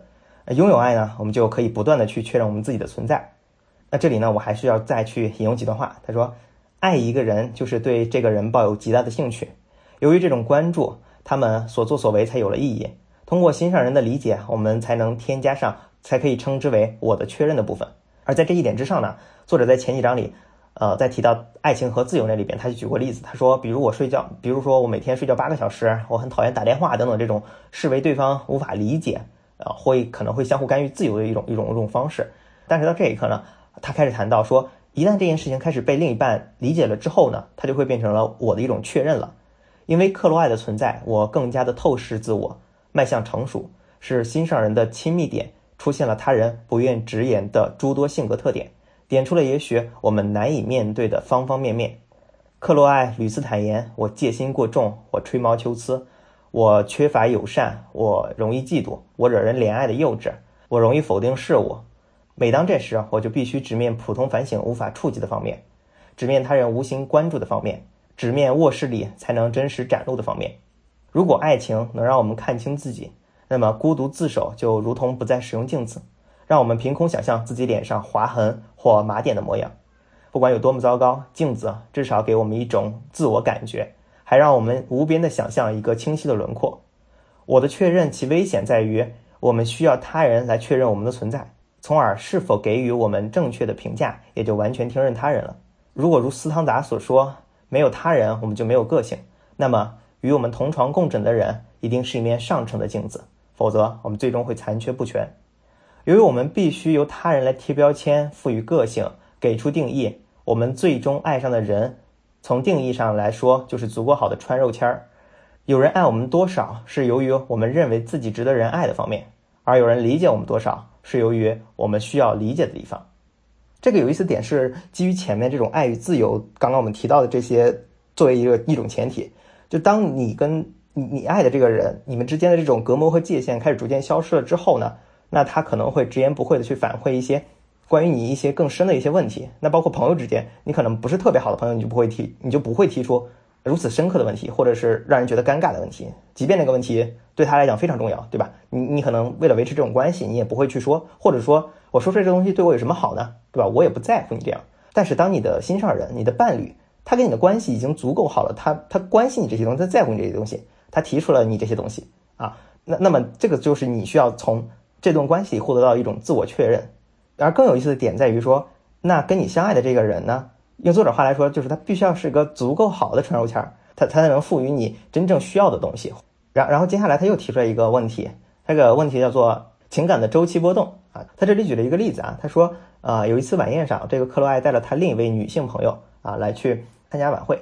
Speaker 1: 拥有爱呢，我们就可以不断的去确认我们自己的存在。那这里呢，我还是要再去引用几段话。他说，爱一个人就是对这个人抱有极大的兴趣，由于这种关注。他们所作所为才有了意义。通过心上人的理解，我们才能添加上才可以称之为我的确认的部分。而在这一点之上呢，作者在前几章里，呃，在提到爱情和自由那里边，他就举过例子。他说，比如我睡觉，比如说我每天睡觉八个小时，我很讨厌打电话等等这种视为对方无法理解，呃，会可能会相互干预自由的一种一种一种方式。但是到这一刻呢，他开始谈到说，一旦这件事情开始被另一半理解了之后呢，他就会变成了我的一种确认了。因为克罗爱的存在，我更加的透视自我，迈向成熟，是心上人的亲密点出现了他人不愿直言的诸多性格特点，点出了也许我们难以面对的方方面面。克洛艾屡次坦言：“我戒心过重，我吹毛求疵，我缺乏友善，我容易嫉妒，我惹人怜爱的幼稚，我容易否定事物。每当这时，我就必须直面普通反省无法触及的方面，直面他人无心关注的方面。”直面卧室里才能真实展露的方面。如果爱情能让我们看清自己，那么孤独自守就如同不再使用镜子，让我们凭空想象自己脸上划痕或麻点的模样。不管有多么糟糕，镜子至少给我们一种自我感觉，还让我们无边的想象一个清晰的轮廓。我的确认其危险在于，我们需要他人来确认我们的存在，从而是否给予我们正确的评价，也就完全听任他人了。如果如斯汤达所说。没有他人，我们就没有个性。那么，与我们同床共枕的人一定是一面上乘的镜子，否则我们最终会残缺不全。由于我们必须由他人来贴标签、赋予个性、给出定义，我们最终爱上的人，从定义上来说就是足够好的穿肉签儿。有人爱我们多少，是由于我们认为自己值得人爱的方面；而有人理解我们多少，是由于我们需要理解的地方。这个有意思点是基于前面这种爱与自由，刚刚我们提到的这些作为一个一种前提，就当你跟你你爱的这个人，你们之间的这种隔膜和界限开始逐渐消失了之后呢，那他可能会直言不讳的去反馈一些关于你一些更深的一些问题。那包括朋友之间，你可能不是特别好的朋友，你就不会提，你就不会提出如此深刻的问题，或者是让人觉得尴尬的问题，即便那个问题对他来讲非常重要，对吧？你你可能为了维持这种关系，你也不会去说，或者说。我说出这个东西对我有什么好呢？对吧？我也不在乎你这样。但是当你的心上人、你的伴侣，他跟你的关系已经足够好了，他他关心你这些东西，他在乎你这些东西，他提出了你这些东西啊，那那么这个就是你需要从这段关系获得到一种自我确认。而更有意思的点在于说，那跟你相爱的这个人呢，用作者话来说，就是他必须要是个足够好的传肉签儿，他他才能赋予你真正需要的东西。然然后接下来他又提出来一个问题，这个问题叫做情感的周期波动。啊，他这里举了一个例子啊，他说，啊，有一次晚宴上，这个克罗埃带了他另一位女性朋友啊来去参加晚会，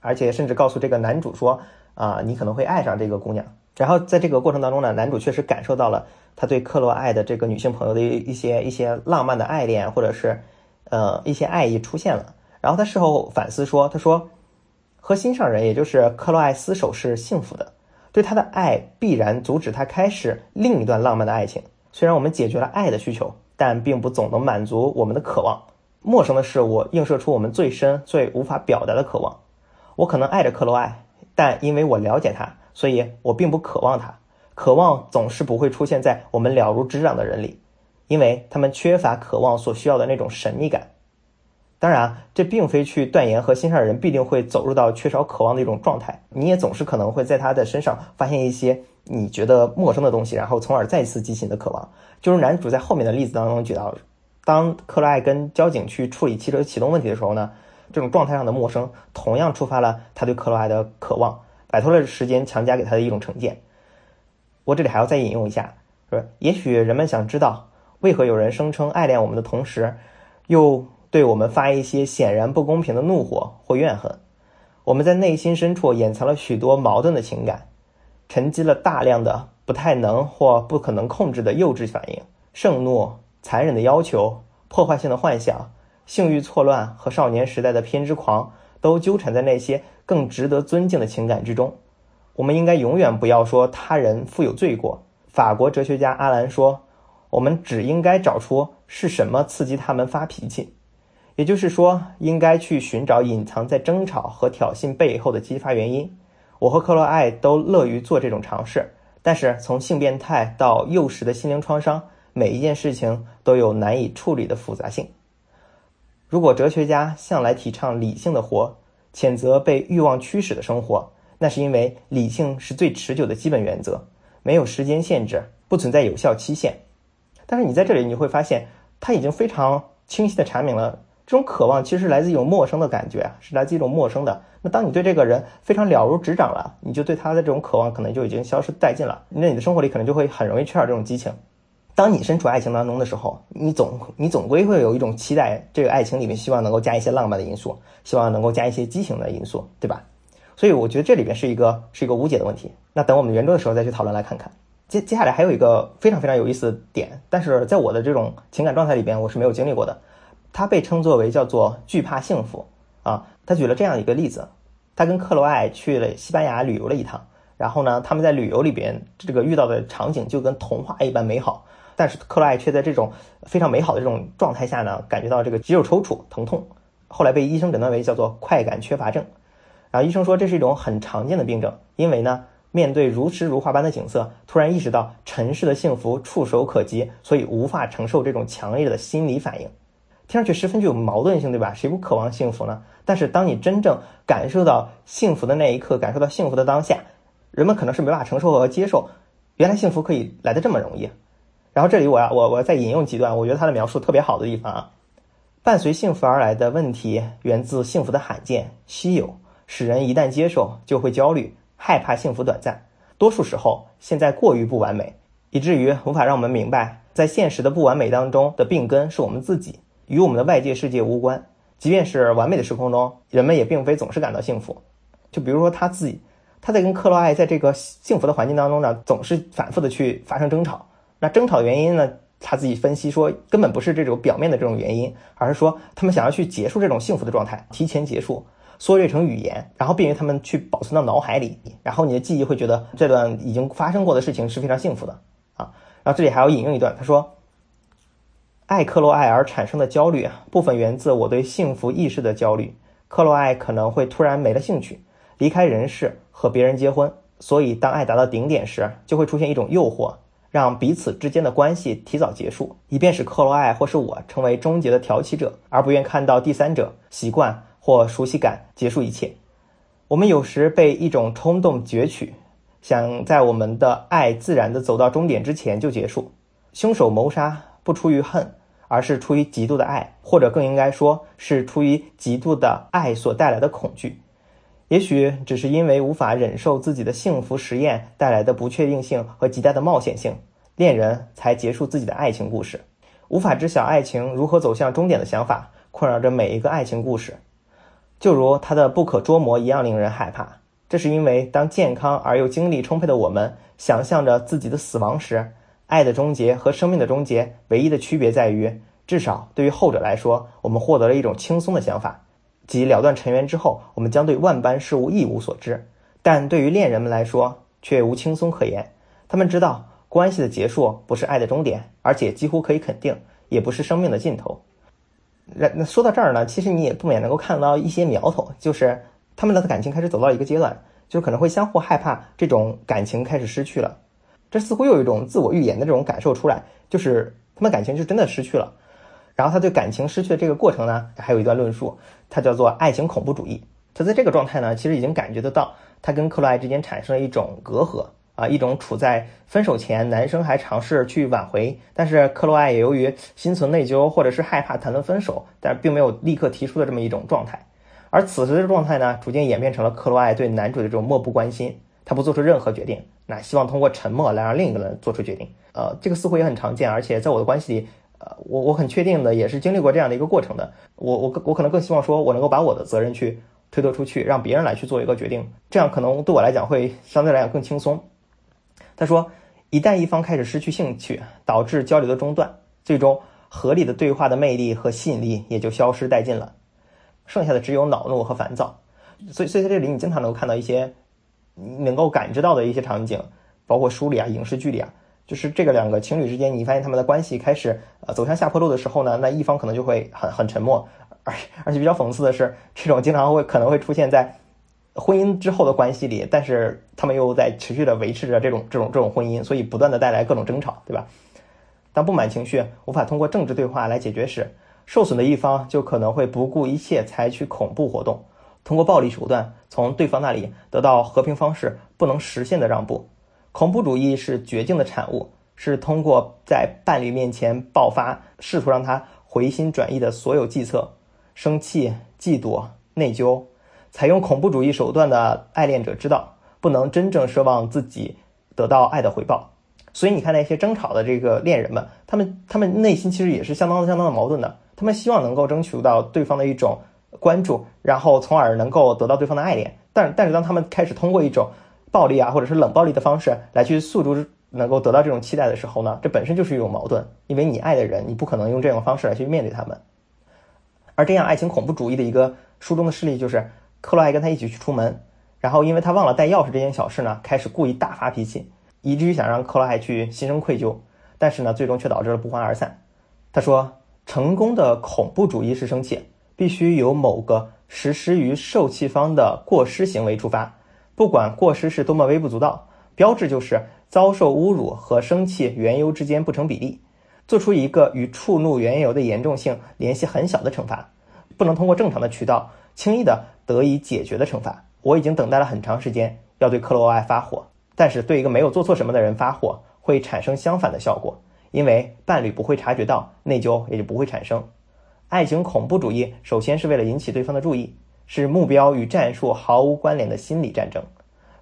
Speaker 1: 而且甚至告诉这个男主说，啊，你可能会爱上这个姑娘。然后在这个过程当中呢，男主确实感受到了他对克洛艾的这个女性朋友的一些一些浪漫的爱恋，或者是呃一些爱意出现了。然后他事后反思说：“他说和心上人，也就是克洛艾厮守是幸福的，对他的爱必然阻止他开始另一段浪漫的爱情。虽然我们解决了爱的需求，但并不总能满足我们的渴望。陌生的事物映射出我们最深、最无法表达的渴望。我可能爱着克洛艾，但因为我了解他，所以我并不渴望他。”渴望总是不会出现在我们了如指掌的人里，因为他们缺乏渴望所需要的那种神秘感。当然，这并非去断言和心上人必定会走入到缺少渴望的一种状态。你也总是可能会在他的身上发现一些你觉得陌生的东西，然后从而再次激起你的渴望。就是男主在后面的例子当中举到，当克洛艾跟交警去处理汽车启动问题的时候呢，这种状态上的陌生同样触发了他对克洛艾的渴望，摆脱了时间强加给他的一种成见。我这里还要再引用一下，说也许人们想知道，为何有人声称爱恋我们的同时，又对我们发一些显然不公平的怒火或怨恨。我们在内心深处掩藏了许多矛盾的情感，沉积了大量的不太能或不可能控制的幼稚反应、盛怒、残忍的要求、破坏性的幻想、性欲错乱和少年时代的偏执狂，都纠缠在那些更值得尊敬的情感之中。我们应该永远不要说他人负有罪过。法国哲学家阿兰说：“我们只应该找出是什么刺激他们发脾气，也就是说，应该去寻找隐藏在争吵和挑衅背后的激发原因。”我和克洛艾都乐于做这种尝试，但是从性变态到幼时的心灵创伤，每一件事情都有难以处理的复杂性。如果哲学家向来提倡理性的活，谴责被欲望驱使的生活。那是因为理性是最持久的基本原则，没有时间限制，不存在有效期限。但是你在这里你会发现，他已经非常清晰的阐明了，这种渴望其实来自一种陌生的感觉，是来自一种陌生的。那当你对这个人非常了如指掌了，你就对他的这种渴望可能就已经消失殆尽了。那你的生活里可能就会很容易缺少这种激情。当你身处爱情当中的时候，你总你总归会有一种期待，这个爱情里面希望能够加一些浪漫的因素，希望能够加一些激情的因素，对吧？所以我觉得这里边是一个是一个无解的问题。那等我们圆桌的时候再去讨论来看看。接接下来还有一个非常非常有意思的点，但是在我的这种情感状态里边，我是没有经历过的。它被称作为叫做惧怕幸福啊。他举了这样一个例子：他跟克罗艾去了西班牙旅游了一趟，然后呢，他们在旅游里边这个遇到的场景就跟童话一般美好，但是克罗艾却在这种非常美好的这种状态下呢，感觉到这个肌肉抽搐、疼痛，后来被医生诊断为叫做快感缺乏症。然后医生说这是一种很常见的病症，因为呢，面对如诗如画般的景色，突然意识到尘世的幸福触手可及，所以无法承受这种强烈的心理反应，听上去十分具有矛盾性，对吧？谁不渴望幸福呢？但是当你真正感受到幸福的那一刻，感受到幸福的当下，人们可能是没法承受和接受，原来幸福可以来的这么容易。然后这里我要我我再引用几段，我觉得他的描述特别好的地方啊，伴随幸福而来的问题源自幸福的罕见稀有。使人一旦接受，就会焦虑、害怕幸福短暂。多数时候，现在过于不完美，以至于无法让我们明白，在现实的不完美当中的病根是我们自己，与我们的外界世界无关。即便是完美的时空中，人们也并非总是感到幸福。就比如说他自己，他在跟克洛艾在这个幸福的环境当中呢，总是反复的去发生争吵。那争吵的原因呢，他自己分析说，根本不是这种表面的这种原因，而是说他们想要去结束这种幸福的状态，提前结束。缩略成语言，然后便于他们去保存到脑海里，然后你的记忆会觉得这段已经发生过的事情是非常幸福的啊。然后这里还要引用一段，他说：“爱克洛艾而产生的焦虑，部分源自我对幸福意识的焦虑。克洛艾可能会突然没了兴趣，离开人世，和别人结婚，所以当爱达到顶点时，就会出现一种诱惑，让彼此之间的关系提早结束，以便使克洛艾或是我成为终结的挑起者，而不愿看到第三者习惯。”或熟悉感结束一切。我们有时被一种冲动攫取，想在我们的爱自然的走到终点之前就结束。凶手谋杀不出于恨，而是出于极度的爱，或者更应该说是出于极度的爱所带来的恐惧。也许只是因为无法忍受自己的幸福实验带来的不确定性和极大的冒险性，恋人才结束自己的爱情故事。无法知晓爱情如何走向终点的想法，困扰着每一个爱情故事。就如他的不可捉摸一样令人害怕，这是因为当健康而又精力充沛的我们想象着自己的死亡时，爱的终结和生命的终结唯一的区别在于，至少对于后者来说，我们获得了一种轻松的想法，即了断尘缘之后，我们将对万般事物一无所知。但对于恋人们来说，却无轻松可言。他们知道关系的结束不是爱的终点，而且几乎可以肯定，也不是生命的尽头。那说到这儿呢，其实你也不免能够看到一些苗头，就是他们的感情开始走到一个阶段，就是可能会相互害怕这种感情开始失去了。这似乎又有一种自我预言的这种感受出来，就是他们感情就真的失去了。然后他对感情失去的这个过程呢，还有一段论述，他叫做爱情恐怖主义。他在这个状态呢，其实已经感觉得到。他跟克洛埃之间产生了一种隔阂啊，一种处在分手前，男生还尝试去挽回，但是克洛艾也由于心存内疚或者是害怕谈论分手，但并没有立刻提出的这么一种状态。而此时的状态呢，逐渐演变成了克洛艾对男主的这种漠不关心，他不做出任何决定，那希望通过沉默来让另一个人做出决定。呃，这个似乎也很常见，而且在我的关系里，呃，我我很确定的也是经历过这样的一个过程的。我我我可能更希望说我能够把我的责任去。推脱出去，让别人来去做一个决定，这样可能对我来讲会相对来讲更轻松。他说，一旦一方开始失去兴趣，导致交流的中断，最终合理的对话的魅力和吸引力也就消失殆尽了，剩下的只有恼怒和烦躁。所以，所以在这里你经常能够看到一些能够感知到的一些场景，包括书里啊、影视剧里啊，就是这个两个情侣之间，你发现他们的关系开始呃走向下坡路的时候呢，那一方可能就会很很沉默。而而且比较讽刺的是，这种经常会可能会出现在婚姻之后的关系里，但是他们又在持续的维持着这种这种这种婚姻，所以不断的带来各种争吵，对吧？当不满情绪无法通过政治对话来解决时，受损的一方就可能会不顾一切采取恐怖活动，通过暴力手段从对方那里得到和平方式不能实现的让步。恐怖主义是绝境的产物，是通过在伴侣面前爆发，试图让他回心转意的所有计策。生气、嫉妒、内疚，采用恐怖主义手段的爱恋者知道，不能真正奢望自己得到爱的回报。所以你看那些争吵的这个恋人们，他们他们内心其实也是相当相当的矛盾的。他们希望能够争取到对方的一种关注，然后从而能够得到对方的爱恋。但但是当他们开始通过一种暴力啊，或者是冷暴力的方式来去诉诸能够得到这种期待的时候呢，这本身就是一种矛盾。因为你爱的人，你不可能用这种方式来去面对他们。而这样爱情恐怖主义的一个书中的事例就是，克洛埃跟他一起去出门，然后因为他忘了带钥匙这件小事呢，开始故意大发脾气，以至于想让克洛埃去心生愧疚，但是呢，最终却导致了不欢而散。他说，成功的恐怖主义是生气必须由某个实施于受气方的过失行为出发，不管过失是多么微不足道，标志就是遭受侮辱和生气缘由之间不成比例。做出一个与触怒缘由的严重性联系很小的惩罚，不能通过正常的渠道轻易的得以解决的惩罚。我已经等待了很长时间，要对克罗埃发火，但是对一个没有做错什么的人发火会产生相反的效果，因为伴侣不会察觉到，内疚也就不会产生。爱情恐怖主义首先是为了引起对方的注意，是目标与战术毫无关联的心理战争，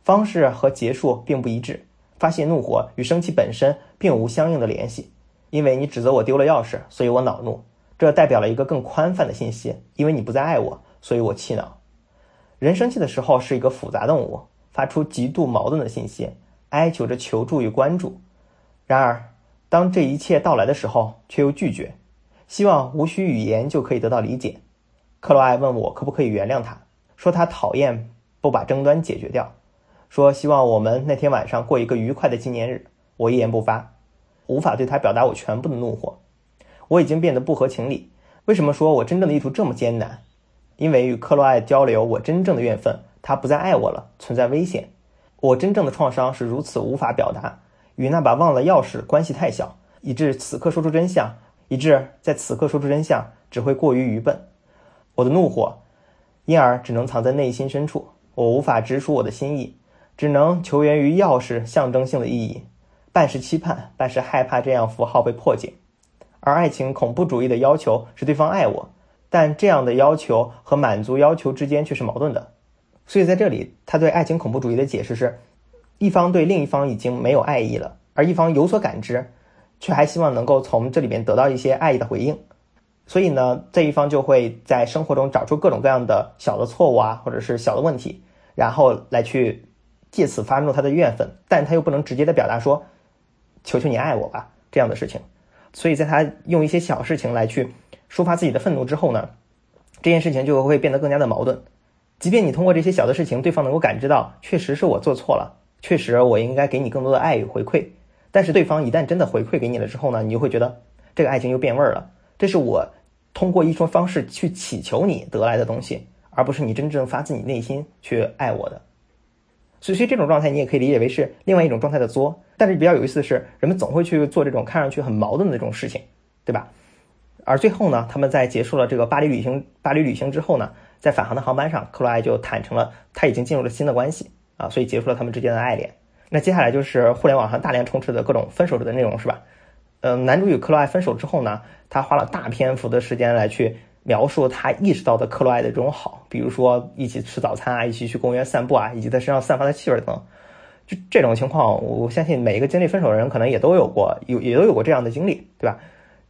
Speaker 1: 方式和结束并不一致，发泄怒火与生气本身并无相应的联系。因为你指责我丢了钥匙，所以我恼怒。这代表了一个更宽泛的信息：因为你不再爱我，所以我气恼。人生气的时候是一个复杂动物，发出极度矛盾的信息，哀求着求助与关注。然而，当这一切到来的时候，却又拒绝，希望无需语言就可以得到理解。克罗埃问我可不可以原谅他，说他讨厌不把争端解决掉，说希望我们那天晚上过一个愉快的纪念日。我一言不发。无法对他表达我全部的怒火，我已经变得不合情理。为什么说我真正的意图这么艰难？因为与克洛艾交流，我真正的怨愤，他不再爱我了，存在危险。我真正的创伤是如此无法表达，与那把忘了钥匙关系太小，以致此刻说出真相，以致在此刻说出真相只会过于愚笨。我的怒火，因而只能藏在内心深处，我无法直抒我的心意，只能求援于钥匙象征性的意义。半是期盼，半是害怕这样符号被破解，而爱情恐怖主义的要求是对方爱我，但这样的要求和满足要求之间却是矛盾的。所以在这里，他对爱情恐怖主义的解释是：一方对另一方已经没有爱意了，而一方有所感知，却还希望能够从这里面得到一些爱意的回应。所以呢，这一方就会在生活中找出各种各样的小的错误啊，或者是小的问题，然后来去借此发怒他的怨愤，但他又不能直接的表达说。求求你爱我吧这样的事情。所以在他用一些小事情来去抒发自己的愤怒之后呢，这件事情就会变得更加的矛盾。即便你通过这些小的事情，对方能够感知到确实是我做错了，确实我应该给你更多的爱与回馈。但是对方一旦真的回馈给你了之后呢，你就会觉得这个爱情又变味儿了。这是我通过一种方式去祈求你得来的东西，而不是你真正发自你内心去爱我的。所以，所以这种状态你也可以理解为是另外一种状态的作。但是比较有意思的是，人们总会去做这种看上去很矛盾的这种事情，对吧？而最后呢，他们在结束了这个巴黎旅行，巴黎旅行之后呢，在返航的航班上，克罗埃就坦诚了他已经进入了新的关系啊，所以结束了他们之间的爱恋。那接下来就是互联网上大量充斥的各种分手的内容，是吧？嗯，男主与克罗埃分手之后呢，他花了大篇幅的时间来去描述他意识到的克罗埃的这种好，比如说一起吃早餐啊，一起去公园散步啊，以及他身上散发的气味等。就这种情况，我相信每一个经历分手的人可能也都有过，有也都有过这样的经历，对吧？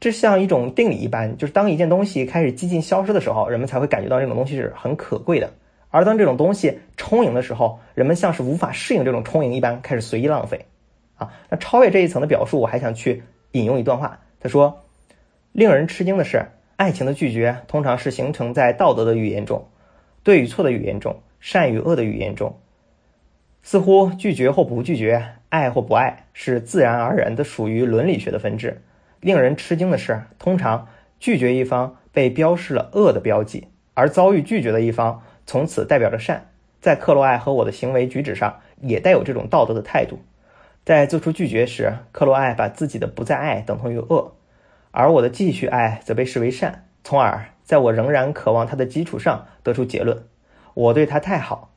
Speaker 1: 这像一种定理一般，就是当一件东西开始接近消失的时候，人们才会感觉到这种东西是很可贵的；而当这种东西充盈的时候，人们像是无法适应这种充盈一般，开始随意浪费。啊，那超越这一层的表述，我还想去引用一段话，他说：“令人吃惊的是，爱情的拒绝通常是形成在道德的语言中，对与错的语言中，善与恶的语言中。似乎拒绝或不拒绝，爱或不爱，是自然而然的属于伦理学的分支。”令人吃惊的是，通常拒绝一方被标示了恶的标记，而遭遇拒绝的一方从此代表着善。在克罗埃和我的行为举止上，也带有这种道德的态度。在做出拒绝时，克罗埃把自己的不再爱等同于恶，而我的继续爱则被视为善，从而在我仍然渴望他的基础上得出结论：我对他太好。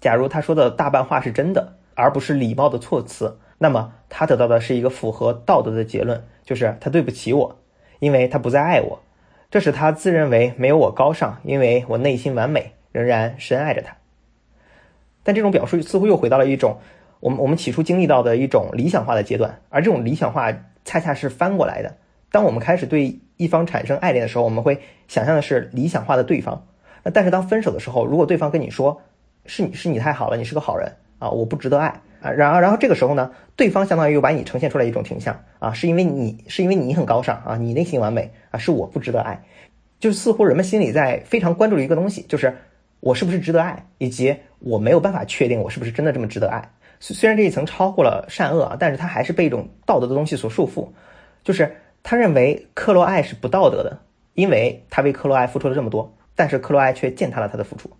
Speaker 1: 假如他说的大半话是真的，而不是礼貌的措辞。那么他得到的是一个符合道德的结论，就是他对不起我，因为他不再爱我，这使他自认为没有我高尚，因为我内心完美，仍然深爱着他。但这种表述似乎又回到了一种我们我们起初经历到的一种理想化的阶段，而这种理想化恰恰是翻过来的。当我们开始对一方产生爱恋的时候，我们会想象的是理想化的对方。那但是当分手的时候，如果对方跟你说是你是你太好了，你是个好人啊，我不值得爱。啊，然后，然后这个时候呢，对方相当于又把你呈现出来一种倾向啊，是因为你是因为你很高尚啊，你内心完美啊，是我不值得爱，就似乎人们心里在非常关注的一个东西，就是我是不是值得爱，以及我没有办法确定我是不是真的这么值得爱。虽虽然这一层超过了善恶啊，但是他还是被一种道德的东西所束缚，就是他认为克洛艾是不道德的，因为他为克洛艾付出了这么多，但是克洛艾却践踏了他的付出，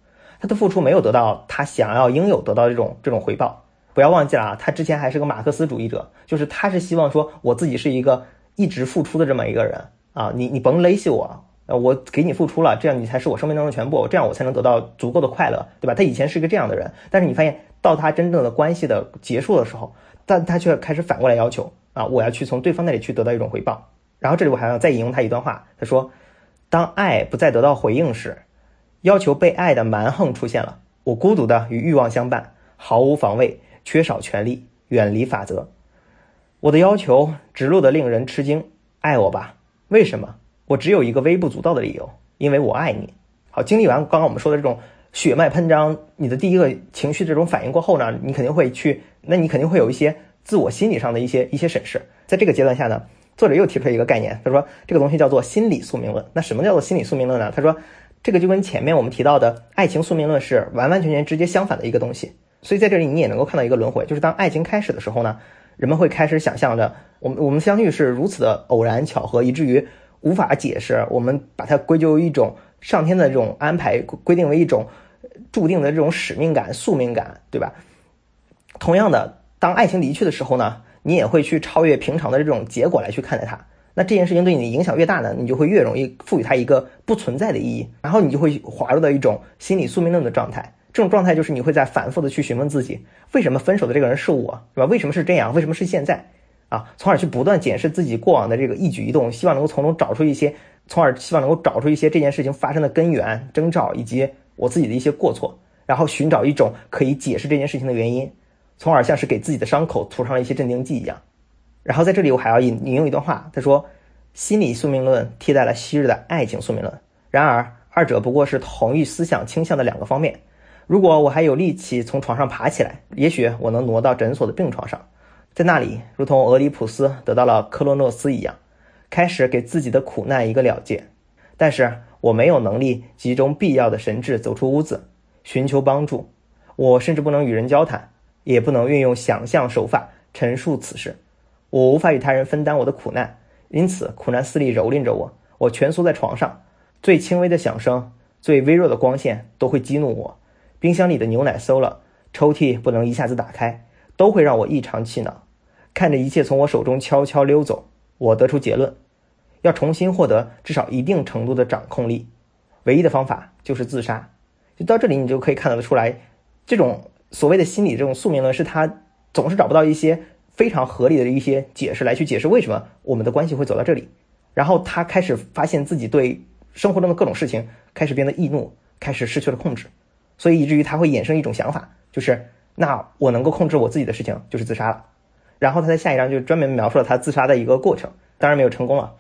Speaker 1: 他的付出没有得到他想要应有得到这种这种回报。不要忘记了啊，他之前还是个马克思主义者，就是他是希望说我自己是一个一直付出的这么一个人啊，你你甭勒死我，呃，我给你付出了，这样你才是我生命当中全部，这样我才能得到足够的快乐，对吧？他以前是一个这样的人，但是你发现到他真正的关系的结束的时候，但他却开始反过来要求啊，我要去从对方那里去得到一种回报。然后这里我还要再引用他一段话，他说，当爱不再得到回应时，要求被爱的蛮横出现了，我孤独的与欲望相伴，毫无防卫。缺少权利，远离法则。我的要求直露的令人吃惊。爱我吧？为什么？我只有一个微不足道的理由，因为我爱你。好，经历完刚刚我们说的这种血脉喷张，你的第一个情绪这种反应过后呢，你肯定会去，那你肯定会有一些自我心理上的一些一些审视。在这个阶段下呢，作者又提出了一个概念，他说这个东西叫做心理宿命论。那什么叫做心理宿命论呢？他说这个就跟前面我们提到的爱情宿命论是完完全全直接相反的一个东西。所以在这里你也能够看到一个轮回，就是当爱情开始的时候呢，人们会开始想象着，我们我们相遇是如此的偶然巧合，以至于无法解释。我们把它归咎于一种上天的这种安排，规定为一种注定的这种使命感、宿命感，对吧？同样的，当爱情离去的时候呢，你也会去超越平常的这种结果来去看待它。那这件事情对你的影响越大呢，你就会越容易赋予它一个不存在的意义，然后你就会滑入到一种心理宿命论的状态。这种状态就是你会在反复的去询问自己，为什么分手的这个人是我，是吧？为什么是这样？为什么是现在？啊，从而去不断检视自己过往的这个一举一动，希望能够从中找出一些，从而希望能够找出一些这件事情发生的根源、征兆以及我自己的一些过错，然后寻找一种可以解释这件事情的原因，从而像是给自己的伤口涂上了一些镇定剂一样。然后在这里我还要引引用一段话，他说：“心理宿命论替代了昔日的爱情宿命论，然而二者不过是同一思想倾向的两个方面。”如果我还有力气从床上爬起来，也许我能挪到诊所的病床上。在那里，如同俄狄浦斯得到了克洛诺斯一样，开始给自己的苦难一个了结。但是我没有能力集中必要的神智走出屋子，寻求帮助。我甚至不能与人交谈，也不能运用想象手法陈述此事。我无法与他人分担我的苦难，因此苦难肆力蹂躏着我。我蜷缩在床上，最轻微的响声，最微弱的光线都会激怒我。冰箱里的牛奶馊了，抽屉不能一下子打开。都会让我异常气恼，看着一切从我手中悄悄溜走，我得出结论：要重新获得至少一定程度的掌控力，唯一的方法就是自杀。就到这里，你就可以看得出来，这种所谓的心理这种宿命论，是他总是找不到一些非常合理的一些解释来去解释为什么我们的关系会走到这里。然后他开始发现自己对生活中的各种事情开始变得易怒，开始失去了控制，所以以至于他会衍生一种想法，就是。那我能够控制我自己的事情就是自杀了，然后他在下一章就专门描述了他自杀的一个过程，当然没有成功了。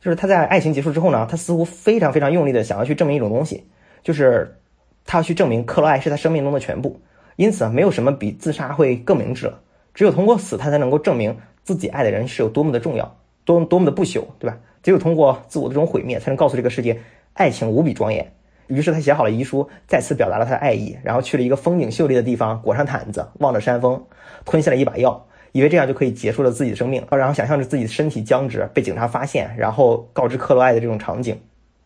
Speaker 1: 就是他在爱情结束之后呢，他似乎非常非常用力的想要去证明一种东西，就是他要去证明克罗爱是他生命中的全部，因此啊没有什么比自杀会更明智了。只有通过死，他才能够证明自己爱的人是有多么的重要，多多么的不朽，对吧？只有通过自我的这种毁灭，才能告诉这个世界，爱情无比庄严。于是他写好了遗书，再次表达了他的爱意，然后去了一个风景秀丽的地方，裹上毯子，望着山峰，吞下了一把药，以为这样就可以结束了自己的生命。然后想象着自己的身体僵直，被警察发现，然后告知克罗爱的这种场景，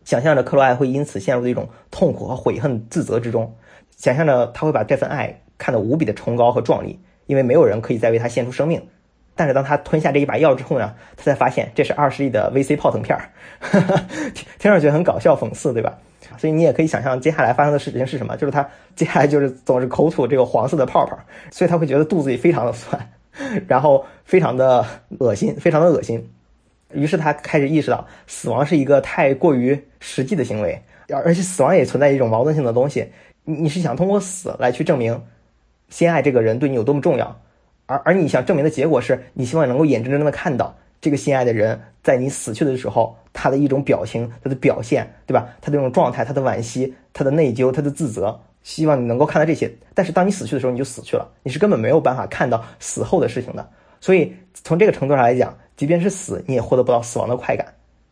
Speaker 1: 想象着克罗爱会因此陷入的一种痛苦和悔恨、自责之中，想象着他会把这份爱看得无比的崇高和壮丽，因为没有人可以再为他献出生命。但是当他吞下这一把药之后呢，他才发现这是二十亿的 VC 泡腾片儿，听上去很搞笑讽刺，对吧？所以你也可以想象接下来发生的事情是什么，就是他接下来就是总是口吐这个黄色的泡泡，所以他会觉得肚子里非常的酸，然后非常的恶心，非常的恶心。于是他开始意识到，死亡是一个太过于实际的行为，而而且死亡也存在一种矛盾性的东西。你你是想通过死来去证明，心爱这个人对你有多么重要，而而你想证明的结果是你希望能够眼睁睁的看到。这个心爱的人在你死去的时候，他的一种表情，他的表现，对吧？他的这种状态，他的惋惜，他的内疚，他的自责，希望你能够看到这些。但是当你死去的时候，你就死去了，你是根本没有办法看到死后的事情的。所以从这个程度上来讲，即便是死，你也获得不到死亡的快感。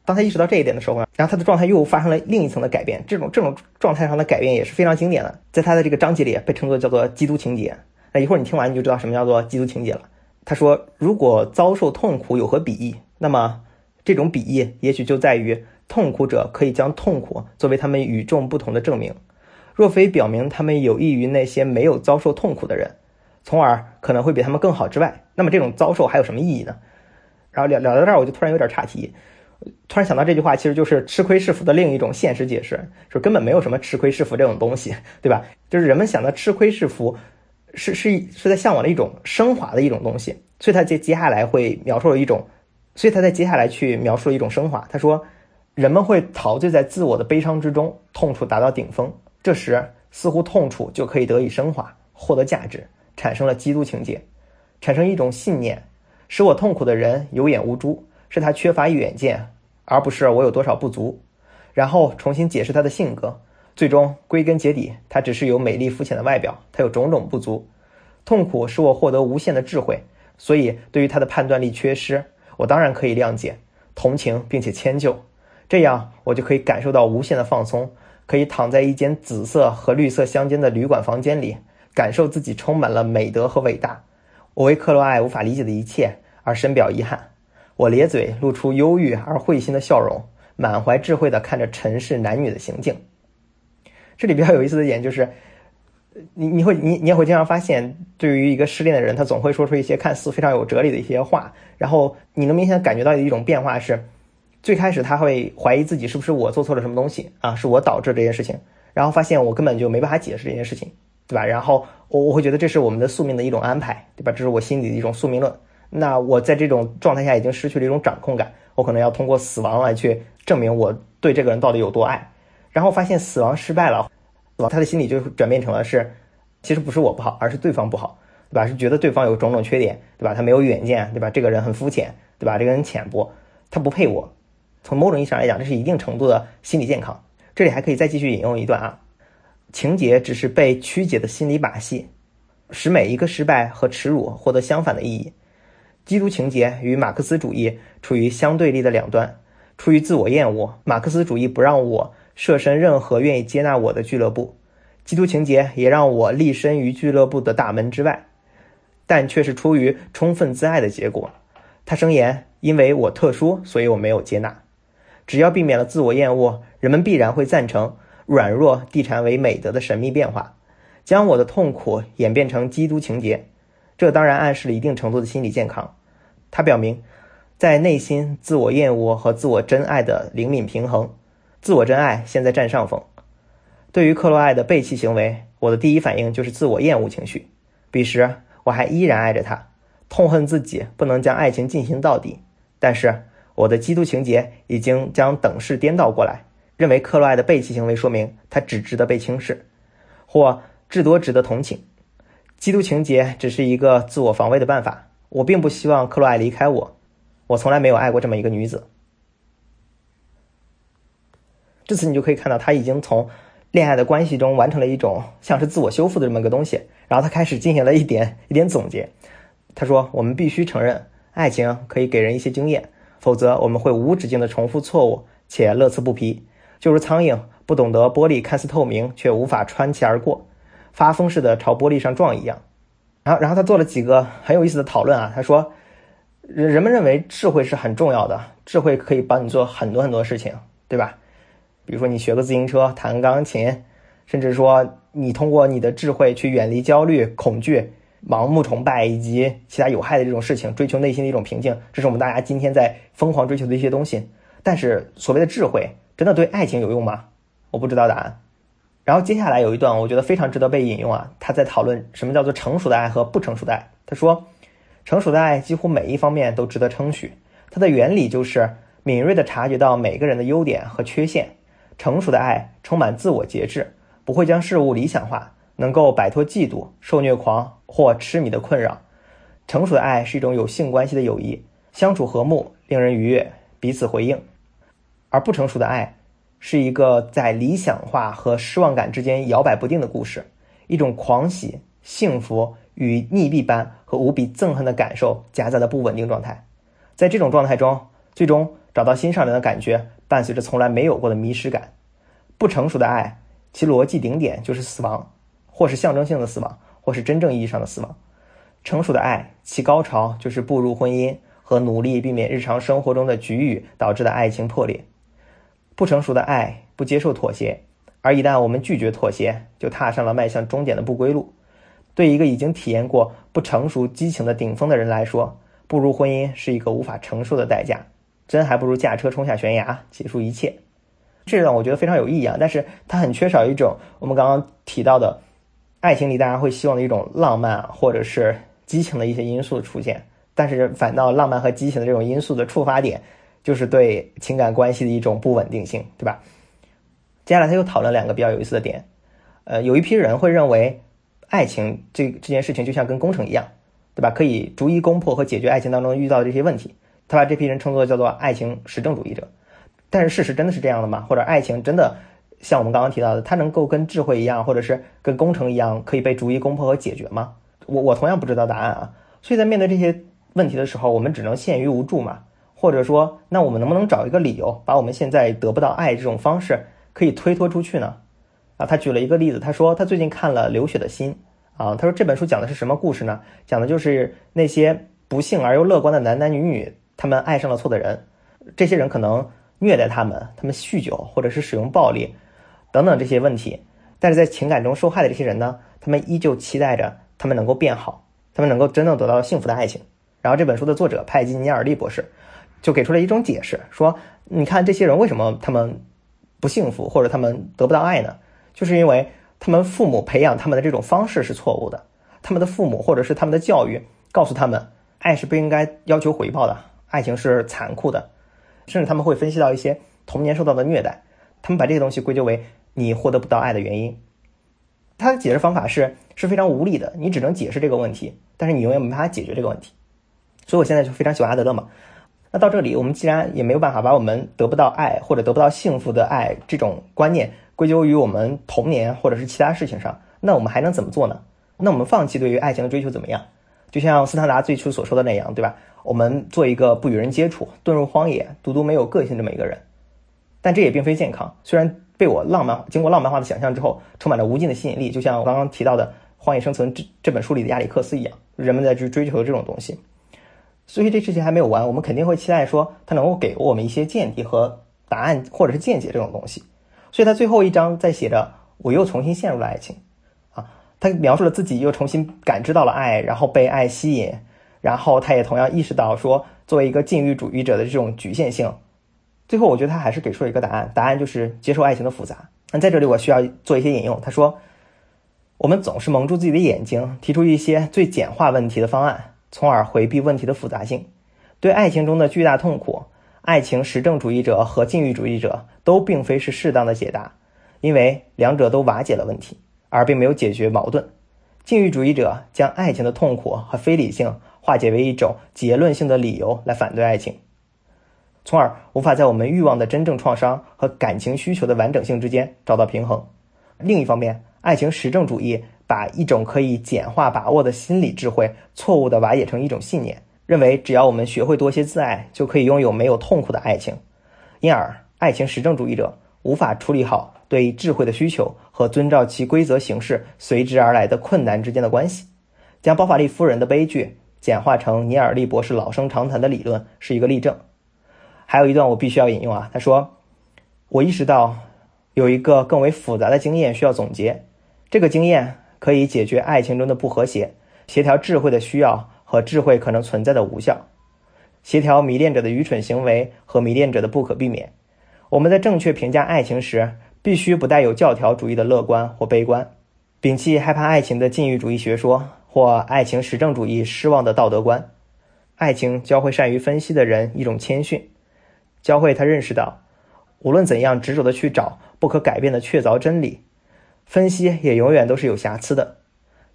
Speaker 1: 当他意识到这一点的时候呢，然后他的状态又发生了另一层的改变。这种这种状态上的改变也是非常经典的，在他的这个章节里被称作叫做基督情节。那一会儿你听完你就知道什么叫做基督情节了。他说：“如果遭受痛苦有何裨益？那么，这种裨益也许就在于痛苦者可以将痛苦作为他们与众不同的证明。若非表明他们有益于那些没有遭受痛苦的人，从而可能会比他们更好之外，那么这种遭受还有什么意义呢？”然后聊聊到这儿，我就突然有点岔题，突然想到这句话其实就是吃亏是福的另一种现实解释，说根本没有什么吃亏是福这种东西，对吧？就是人们想的吃亏是福。是是是在向往的一种升华的一种东西，所以他接接下来会描述了一种，所以他在接下来去描述了一种升华。他说，人们会陶醉在自我的悲伤之中，痛楚达到顶峰，这时似乎痛楚就可以得以升华，获得价值，产生了基督情节，产生一种信念，使我痛苦的人有眼无珠，是他缺乏远见，而不是我有多少不足。然后重新解释他的性格。最终归根结底，他只是有美丽肤浅的外表，他有种种不足。痛苦使我获得无限的智慧，所以对于他的判断力缺失，我当然可以谅解、同情并且迁就。这样我就可以感受到无限的放松，可以躺在一间紫色和绿色相间的旅馆房间里，感受自己充满了美德和伟大。我为克罗爱无法理解的一切而深表遗憾。我咧嘴露出忧郁而会心的笑容，满怀智慧地看着尘世男女的行径。这里比较有意思的点就是，你你会你你也会经常发现，对于一个失恋的人，他总会说出一些看似非常有哲理的一些话，然后你能明显感觉到一种变化是，最开始他会怀疑自己是不是我做错了什么东西啊，是我导致这件事情，然后发现我根本就没办法解释这件事情，对吧？然后我我会觉得这是我们的宿命的一种安排，对吧？这是我心里的一种宿命论。那我在这种状态下已经失去了一种掌控感，我可能要通过死亡来去证明我对这个人到底有多爱。然后发现死亡失败了，他的心理就转变成了是，其实不是我不好，而是对方不好，对吧？是觉得对方有种种缺点，对吧？他没有远见，对吧？这个人很肤浅，对吧？这个人浅薄，他不配我。从某种意义上来讲，这是一定程度的心理健康。这里还可以再继续引用一段啊，情节只是被曲解的心理把戏，使每一个失败和耻辱获得相反的意义。基督情节与马克思主义处于相对立的两端。出于自我厌恶，马克思主义不让我设身任何愿意接纳我的俱乐部，基督情节也让我立身于俱乐部的大门之外，但却是出于充分自爱的结果。他声言：“因为我特殊，所以我没有接纳。只要避免了自我厌恶，人们必然会赞成软弱地产为美德的神秘变化，将我的痛苦演变成基督情节。这当然暗示了一定程度的心理健康。他表明。”在内心自我厌恶和自我真爱的灵敏平衡，自我真爱现在占上风。对于克洛艾的背弃行为，我的第一反应就是自我厌恶情绪。彼时我还依然爱着她，痛恨自己不能将爱情进行到底。但是我的基督情节已经将等式颠倒过来，认为克洛艾的背弃行为说明他只值得被轻视，或至多值得同情。基督情节只是一个自我防卫的办法。我并不希望克洛艾离开我。我从来没有爱过这么一个女子。至此，你就可以看到，他已经从恋爱的关系中完成了一种像是自我修复的这么个东西。然后他开始进行了一点一点总结。他说：“我们必须承认，爱情可以给人一些经验，否则我们会无止境的重复错误且乐此不疲，就如苍蝇不懂得玻璃看似透明却无法穿其而过，发疯似的朝玻璃上撞一样。”然后，然后他做了几个很有意思的讨论啊。他说。人人们认为智慧是很重要的，智慧可以帮你做很多很多事情，对吧？比如说你学个自行车、弹钢琴，甚至说你通过你的智慧去远离焦虑、恐惧、盲目崇拜以及其他有害的这种事情，追求内心的一种平静，这是我们大家今天在疯狂追求的一些东西。但是所谓的智慧真的对爱情有用吗？我不知道答案。然后接下来有一段我觉得非常值得被引用啊，他在讨论什么叫做成熟的爱和不成熟的爱。他说。成熟的爱几乎每一方面都值得称许，它的原理就是敏锐地察觉到每个人的优点和缺陷。成熟的爱充满自我节制，不会将事物理想化，能够摆脱嫉妒、受虐狂或痴迷的困扰。成熟的爱是一种有性关系的友谊，相处和睦，令人愉悦，彼此回应。而不成熟的爱是一个在理想化和失望感之间摇摆不定的故事，一种狂喜、幸福。与溺毙般和无比憎恨的感受夹杂的不稳定状态，在这种状态中，最终找到心上人的感觉，伴随着从来没有过的迷失感。不成熟的爱，其逻辑顶点就是死亡，或是象征性的死亡，或是真正意义上的死亡。成熟的爱，其高潮就是步入婚姻和努力避免日常生活中的局域导致的爱情破裂。不成熟的爱不接受妥协，而一旦我们拒绝妥协，就踏上了迈向终点的不归路。对一个已经体验过不成熟激情的顶峰的人来说，步入婚姻是一个无法承受的代价，真还不如驾车冲下悬崖，结束一切。这段我觉得非常有意义啊，但是它很缺少一种我们刚刚提到的爱情里大家会希望的一种浪漫或者是激情的一些因素出现，但是反倒浪漫和激情的这种因素的触发点，就是对情感关系的一种不稳定性，对吧？接下来他又讨论两个比较有意思的点，呃，有一批人会认为。爱情这这件事情就像跟工程一样，对吧？可以逐一攻破和解决爱情当中遇到的这些问题。他把这批人称作叫做爱情实证主义者。但是事实真的是这样的吗？或者爱情真的像我们刚刚提到的，它能够跟智慧一样，或者是跟工程一样，可以被逐一攻破和解决吗？我我同样不知道答案啊。所以在面对这些问题的时候，我们只能陷于无助嘛。或者说，那我们能不能找一个理由，把我们现在得不到爱这种方式可以推脱出去呢？啊，他举了一个例子，他说他最近看了《流血的心》啊，他说这本书讲的是什么故事呢？讲的就是那些不幸而又乐观的男男女女，他们爱上了错的人，这些人可能虐待他们，他们酗酒或者是使用暴力等等这些问题，但是在情感中受害的这些人呢，他们依旧期待着他们能够变好，他们能够真正得到幸福的爱情。然后这本书的作者派基尼尔利博士就给出了一种解释，说你看这些人为什么他们不幸福或者他们得不到爱呢？就是因为他们父母培养他们的这种方式是错误的，他们的父母或者是他们的教育告诉他们，爱是不应该要求回报的，爱情是残酷的，甚至他们会分析到一些童年受到的虐待，他们把这些东西归咎为你获得不到爱的原因。他的解释方法是是非常无力的，你只能解释这个问题，但是你永远没办法解决这个问题。所以我现在就非常喜欢阿德勒嘛。那到这里，我们既然也没有办法把我们得不到爱或者得不到幸福的爱这种观念。归咎于我们童年或者是其他事情上，那我们还能怎么做呢？那我们放弃对于爱情的追求怎么样？就像斯坦达最初所说的那样，对吧？我们做一个不与人接触、遁入荒野、独独没有个性这么一个人，但这也并非健康。虽然被我浪漫经过浪漫化的想象之后，充满了无尽的吸引力，就像我刚刚提到的《荒野生存》这这本书里的亚里克斯一样，人们在去追求这种东西。所以这事情还没有完，我们肯定会期待说他能够给我们一些见地和答案，或者是见解这种东西。所以他最后一章在写着，我又重新陷入了爱情，他描述了自己又重新感知到了爱，然后被爱吸引。然后他也同样意识到说，作为一个禁欲主义者的这种局限性。最后，我觉得他还是给出了一个答案，答案就是接受爱情的复杂。那在这里，我需要做一些引用。他说：“我们总是蒙住自己的眼睛，提出一些最简化问题的方案，从而回避问题的复杂性。对爱情中的巨大痛苦，爱情实证主义者和禁欲主义者都并非是适当的解答，因为两者都瓦解了问题，而并没有解决矛盾。禁欲主义者将爱情的痛苦和非理性。”化解为一种结论性的理由来反对爱情，从而无法在我们欲望的真正创伤和感情需求的完整性之间找到平衡。另一方面，爱情实证主义把一种可以简化把握的心理智慧错误地瓦解成一种信念，认为只要我们学会多些自爱，就可以拥有没有痛苦的爱情。因而，爱情实证主义者无法处理好对智慧的需求和遵照其规则形式随之而来的困难之间的关系，将包法利夫人的悲剧。简化成尼尔利博士老生常谈的理论是一个例证。还有一段我必须要引用啊，他说：“我意识到有一个更为复杂的经验需要总结，这个经验可以解决爱情中的不和谐，协调智慧的需要和智慧可能存在的无效，协调迷恋者的愚蠢行为和迷恋者的不可避免。我们在正确评价爱情时，必须不带有教条主义的乐观或悲观，摒弃害怕爱情的禁欲主义学说。”或爱情实证主义失望的道德观，爱情教会善于分析的人一种谦逊，教会他认识到，无论怎样执着的去找不可改变的确凿真理，分析也永远都是有瑕疵的，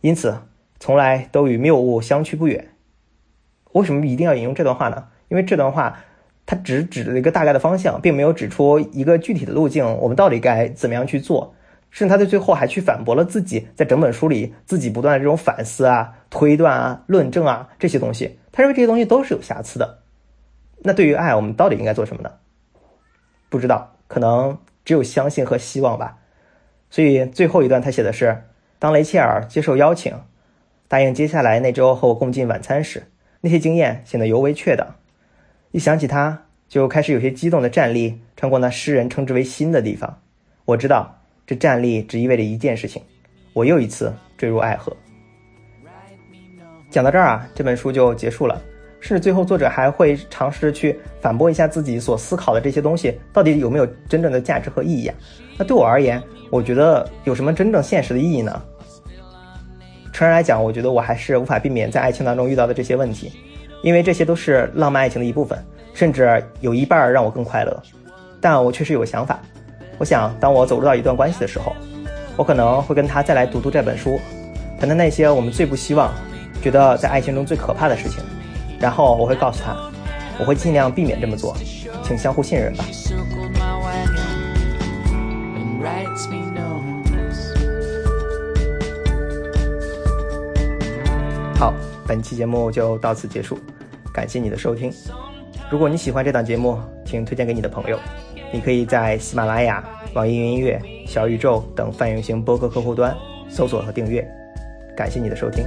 Speaker 1: 因此从来都与谬误相去不远。为什么一定要引用这段话呢？因为这段话他只指了一个大概的方向，并没有指出一个具体的路径，我们到底该怎么样去做。甚至他在最后还去反驳了自己在整本书里自己不断的这种反思啊、推断啊、论证啊这些东西，他认为这些东西都是有瑕疵的。那对于爱，我们到底应该做什么呢？不知道，可能只有相信和希望吧。所以最后一段他写的是：当雷切尔接受邀请，答应接下来那周和我共进晚餐时，那些经验显得尤为确当。一想起他，就开始有些激动的站立，穿过那诗人称之为心的地方。我知道。这站立只意味着一件事情，我又一次坠入爱河。讲到这儿啊，这本书就结束了。甚至最后，作者还会尝试去反驳一下自己所思考的这些东西，到底有没有真正的价值和意义啊？那对我而言，我觉得有什么真正现实的意义呢？诚然来讲，我觉得我还是无法避免在爱情当中遇到的这些问题，因为这些都是浪漫爱情的一部分，甚至有一半让我更快乐。但我确实有个想法。我想，当我走入到一段关系的时候，我可能会跟他再来读读这本书，谈谈那些我们最不希望、觉得在爱情中最可怕的事情。然后我会告诉他，我会尽量避免这么做，请相互信任吧。本期节目就到此结束，感谢你的收听。如果你喜欢这档节目，请推荐给你的朋友。你可以在喜马拉雅、网易云音乐、小宇宙等泛用型播客客户端搜索和订阅。感谢你的收听。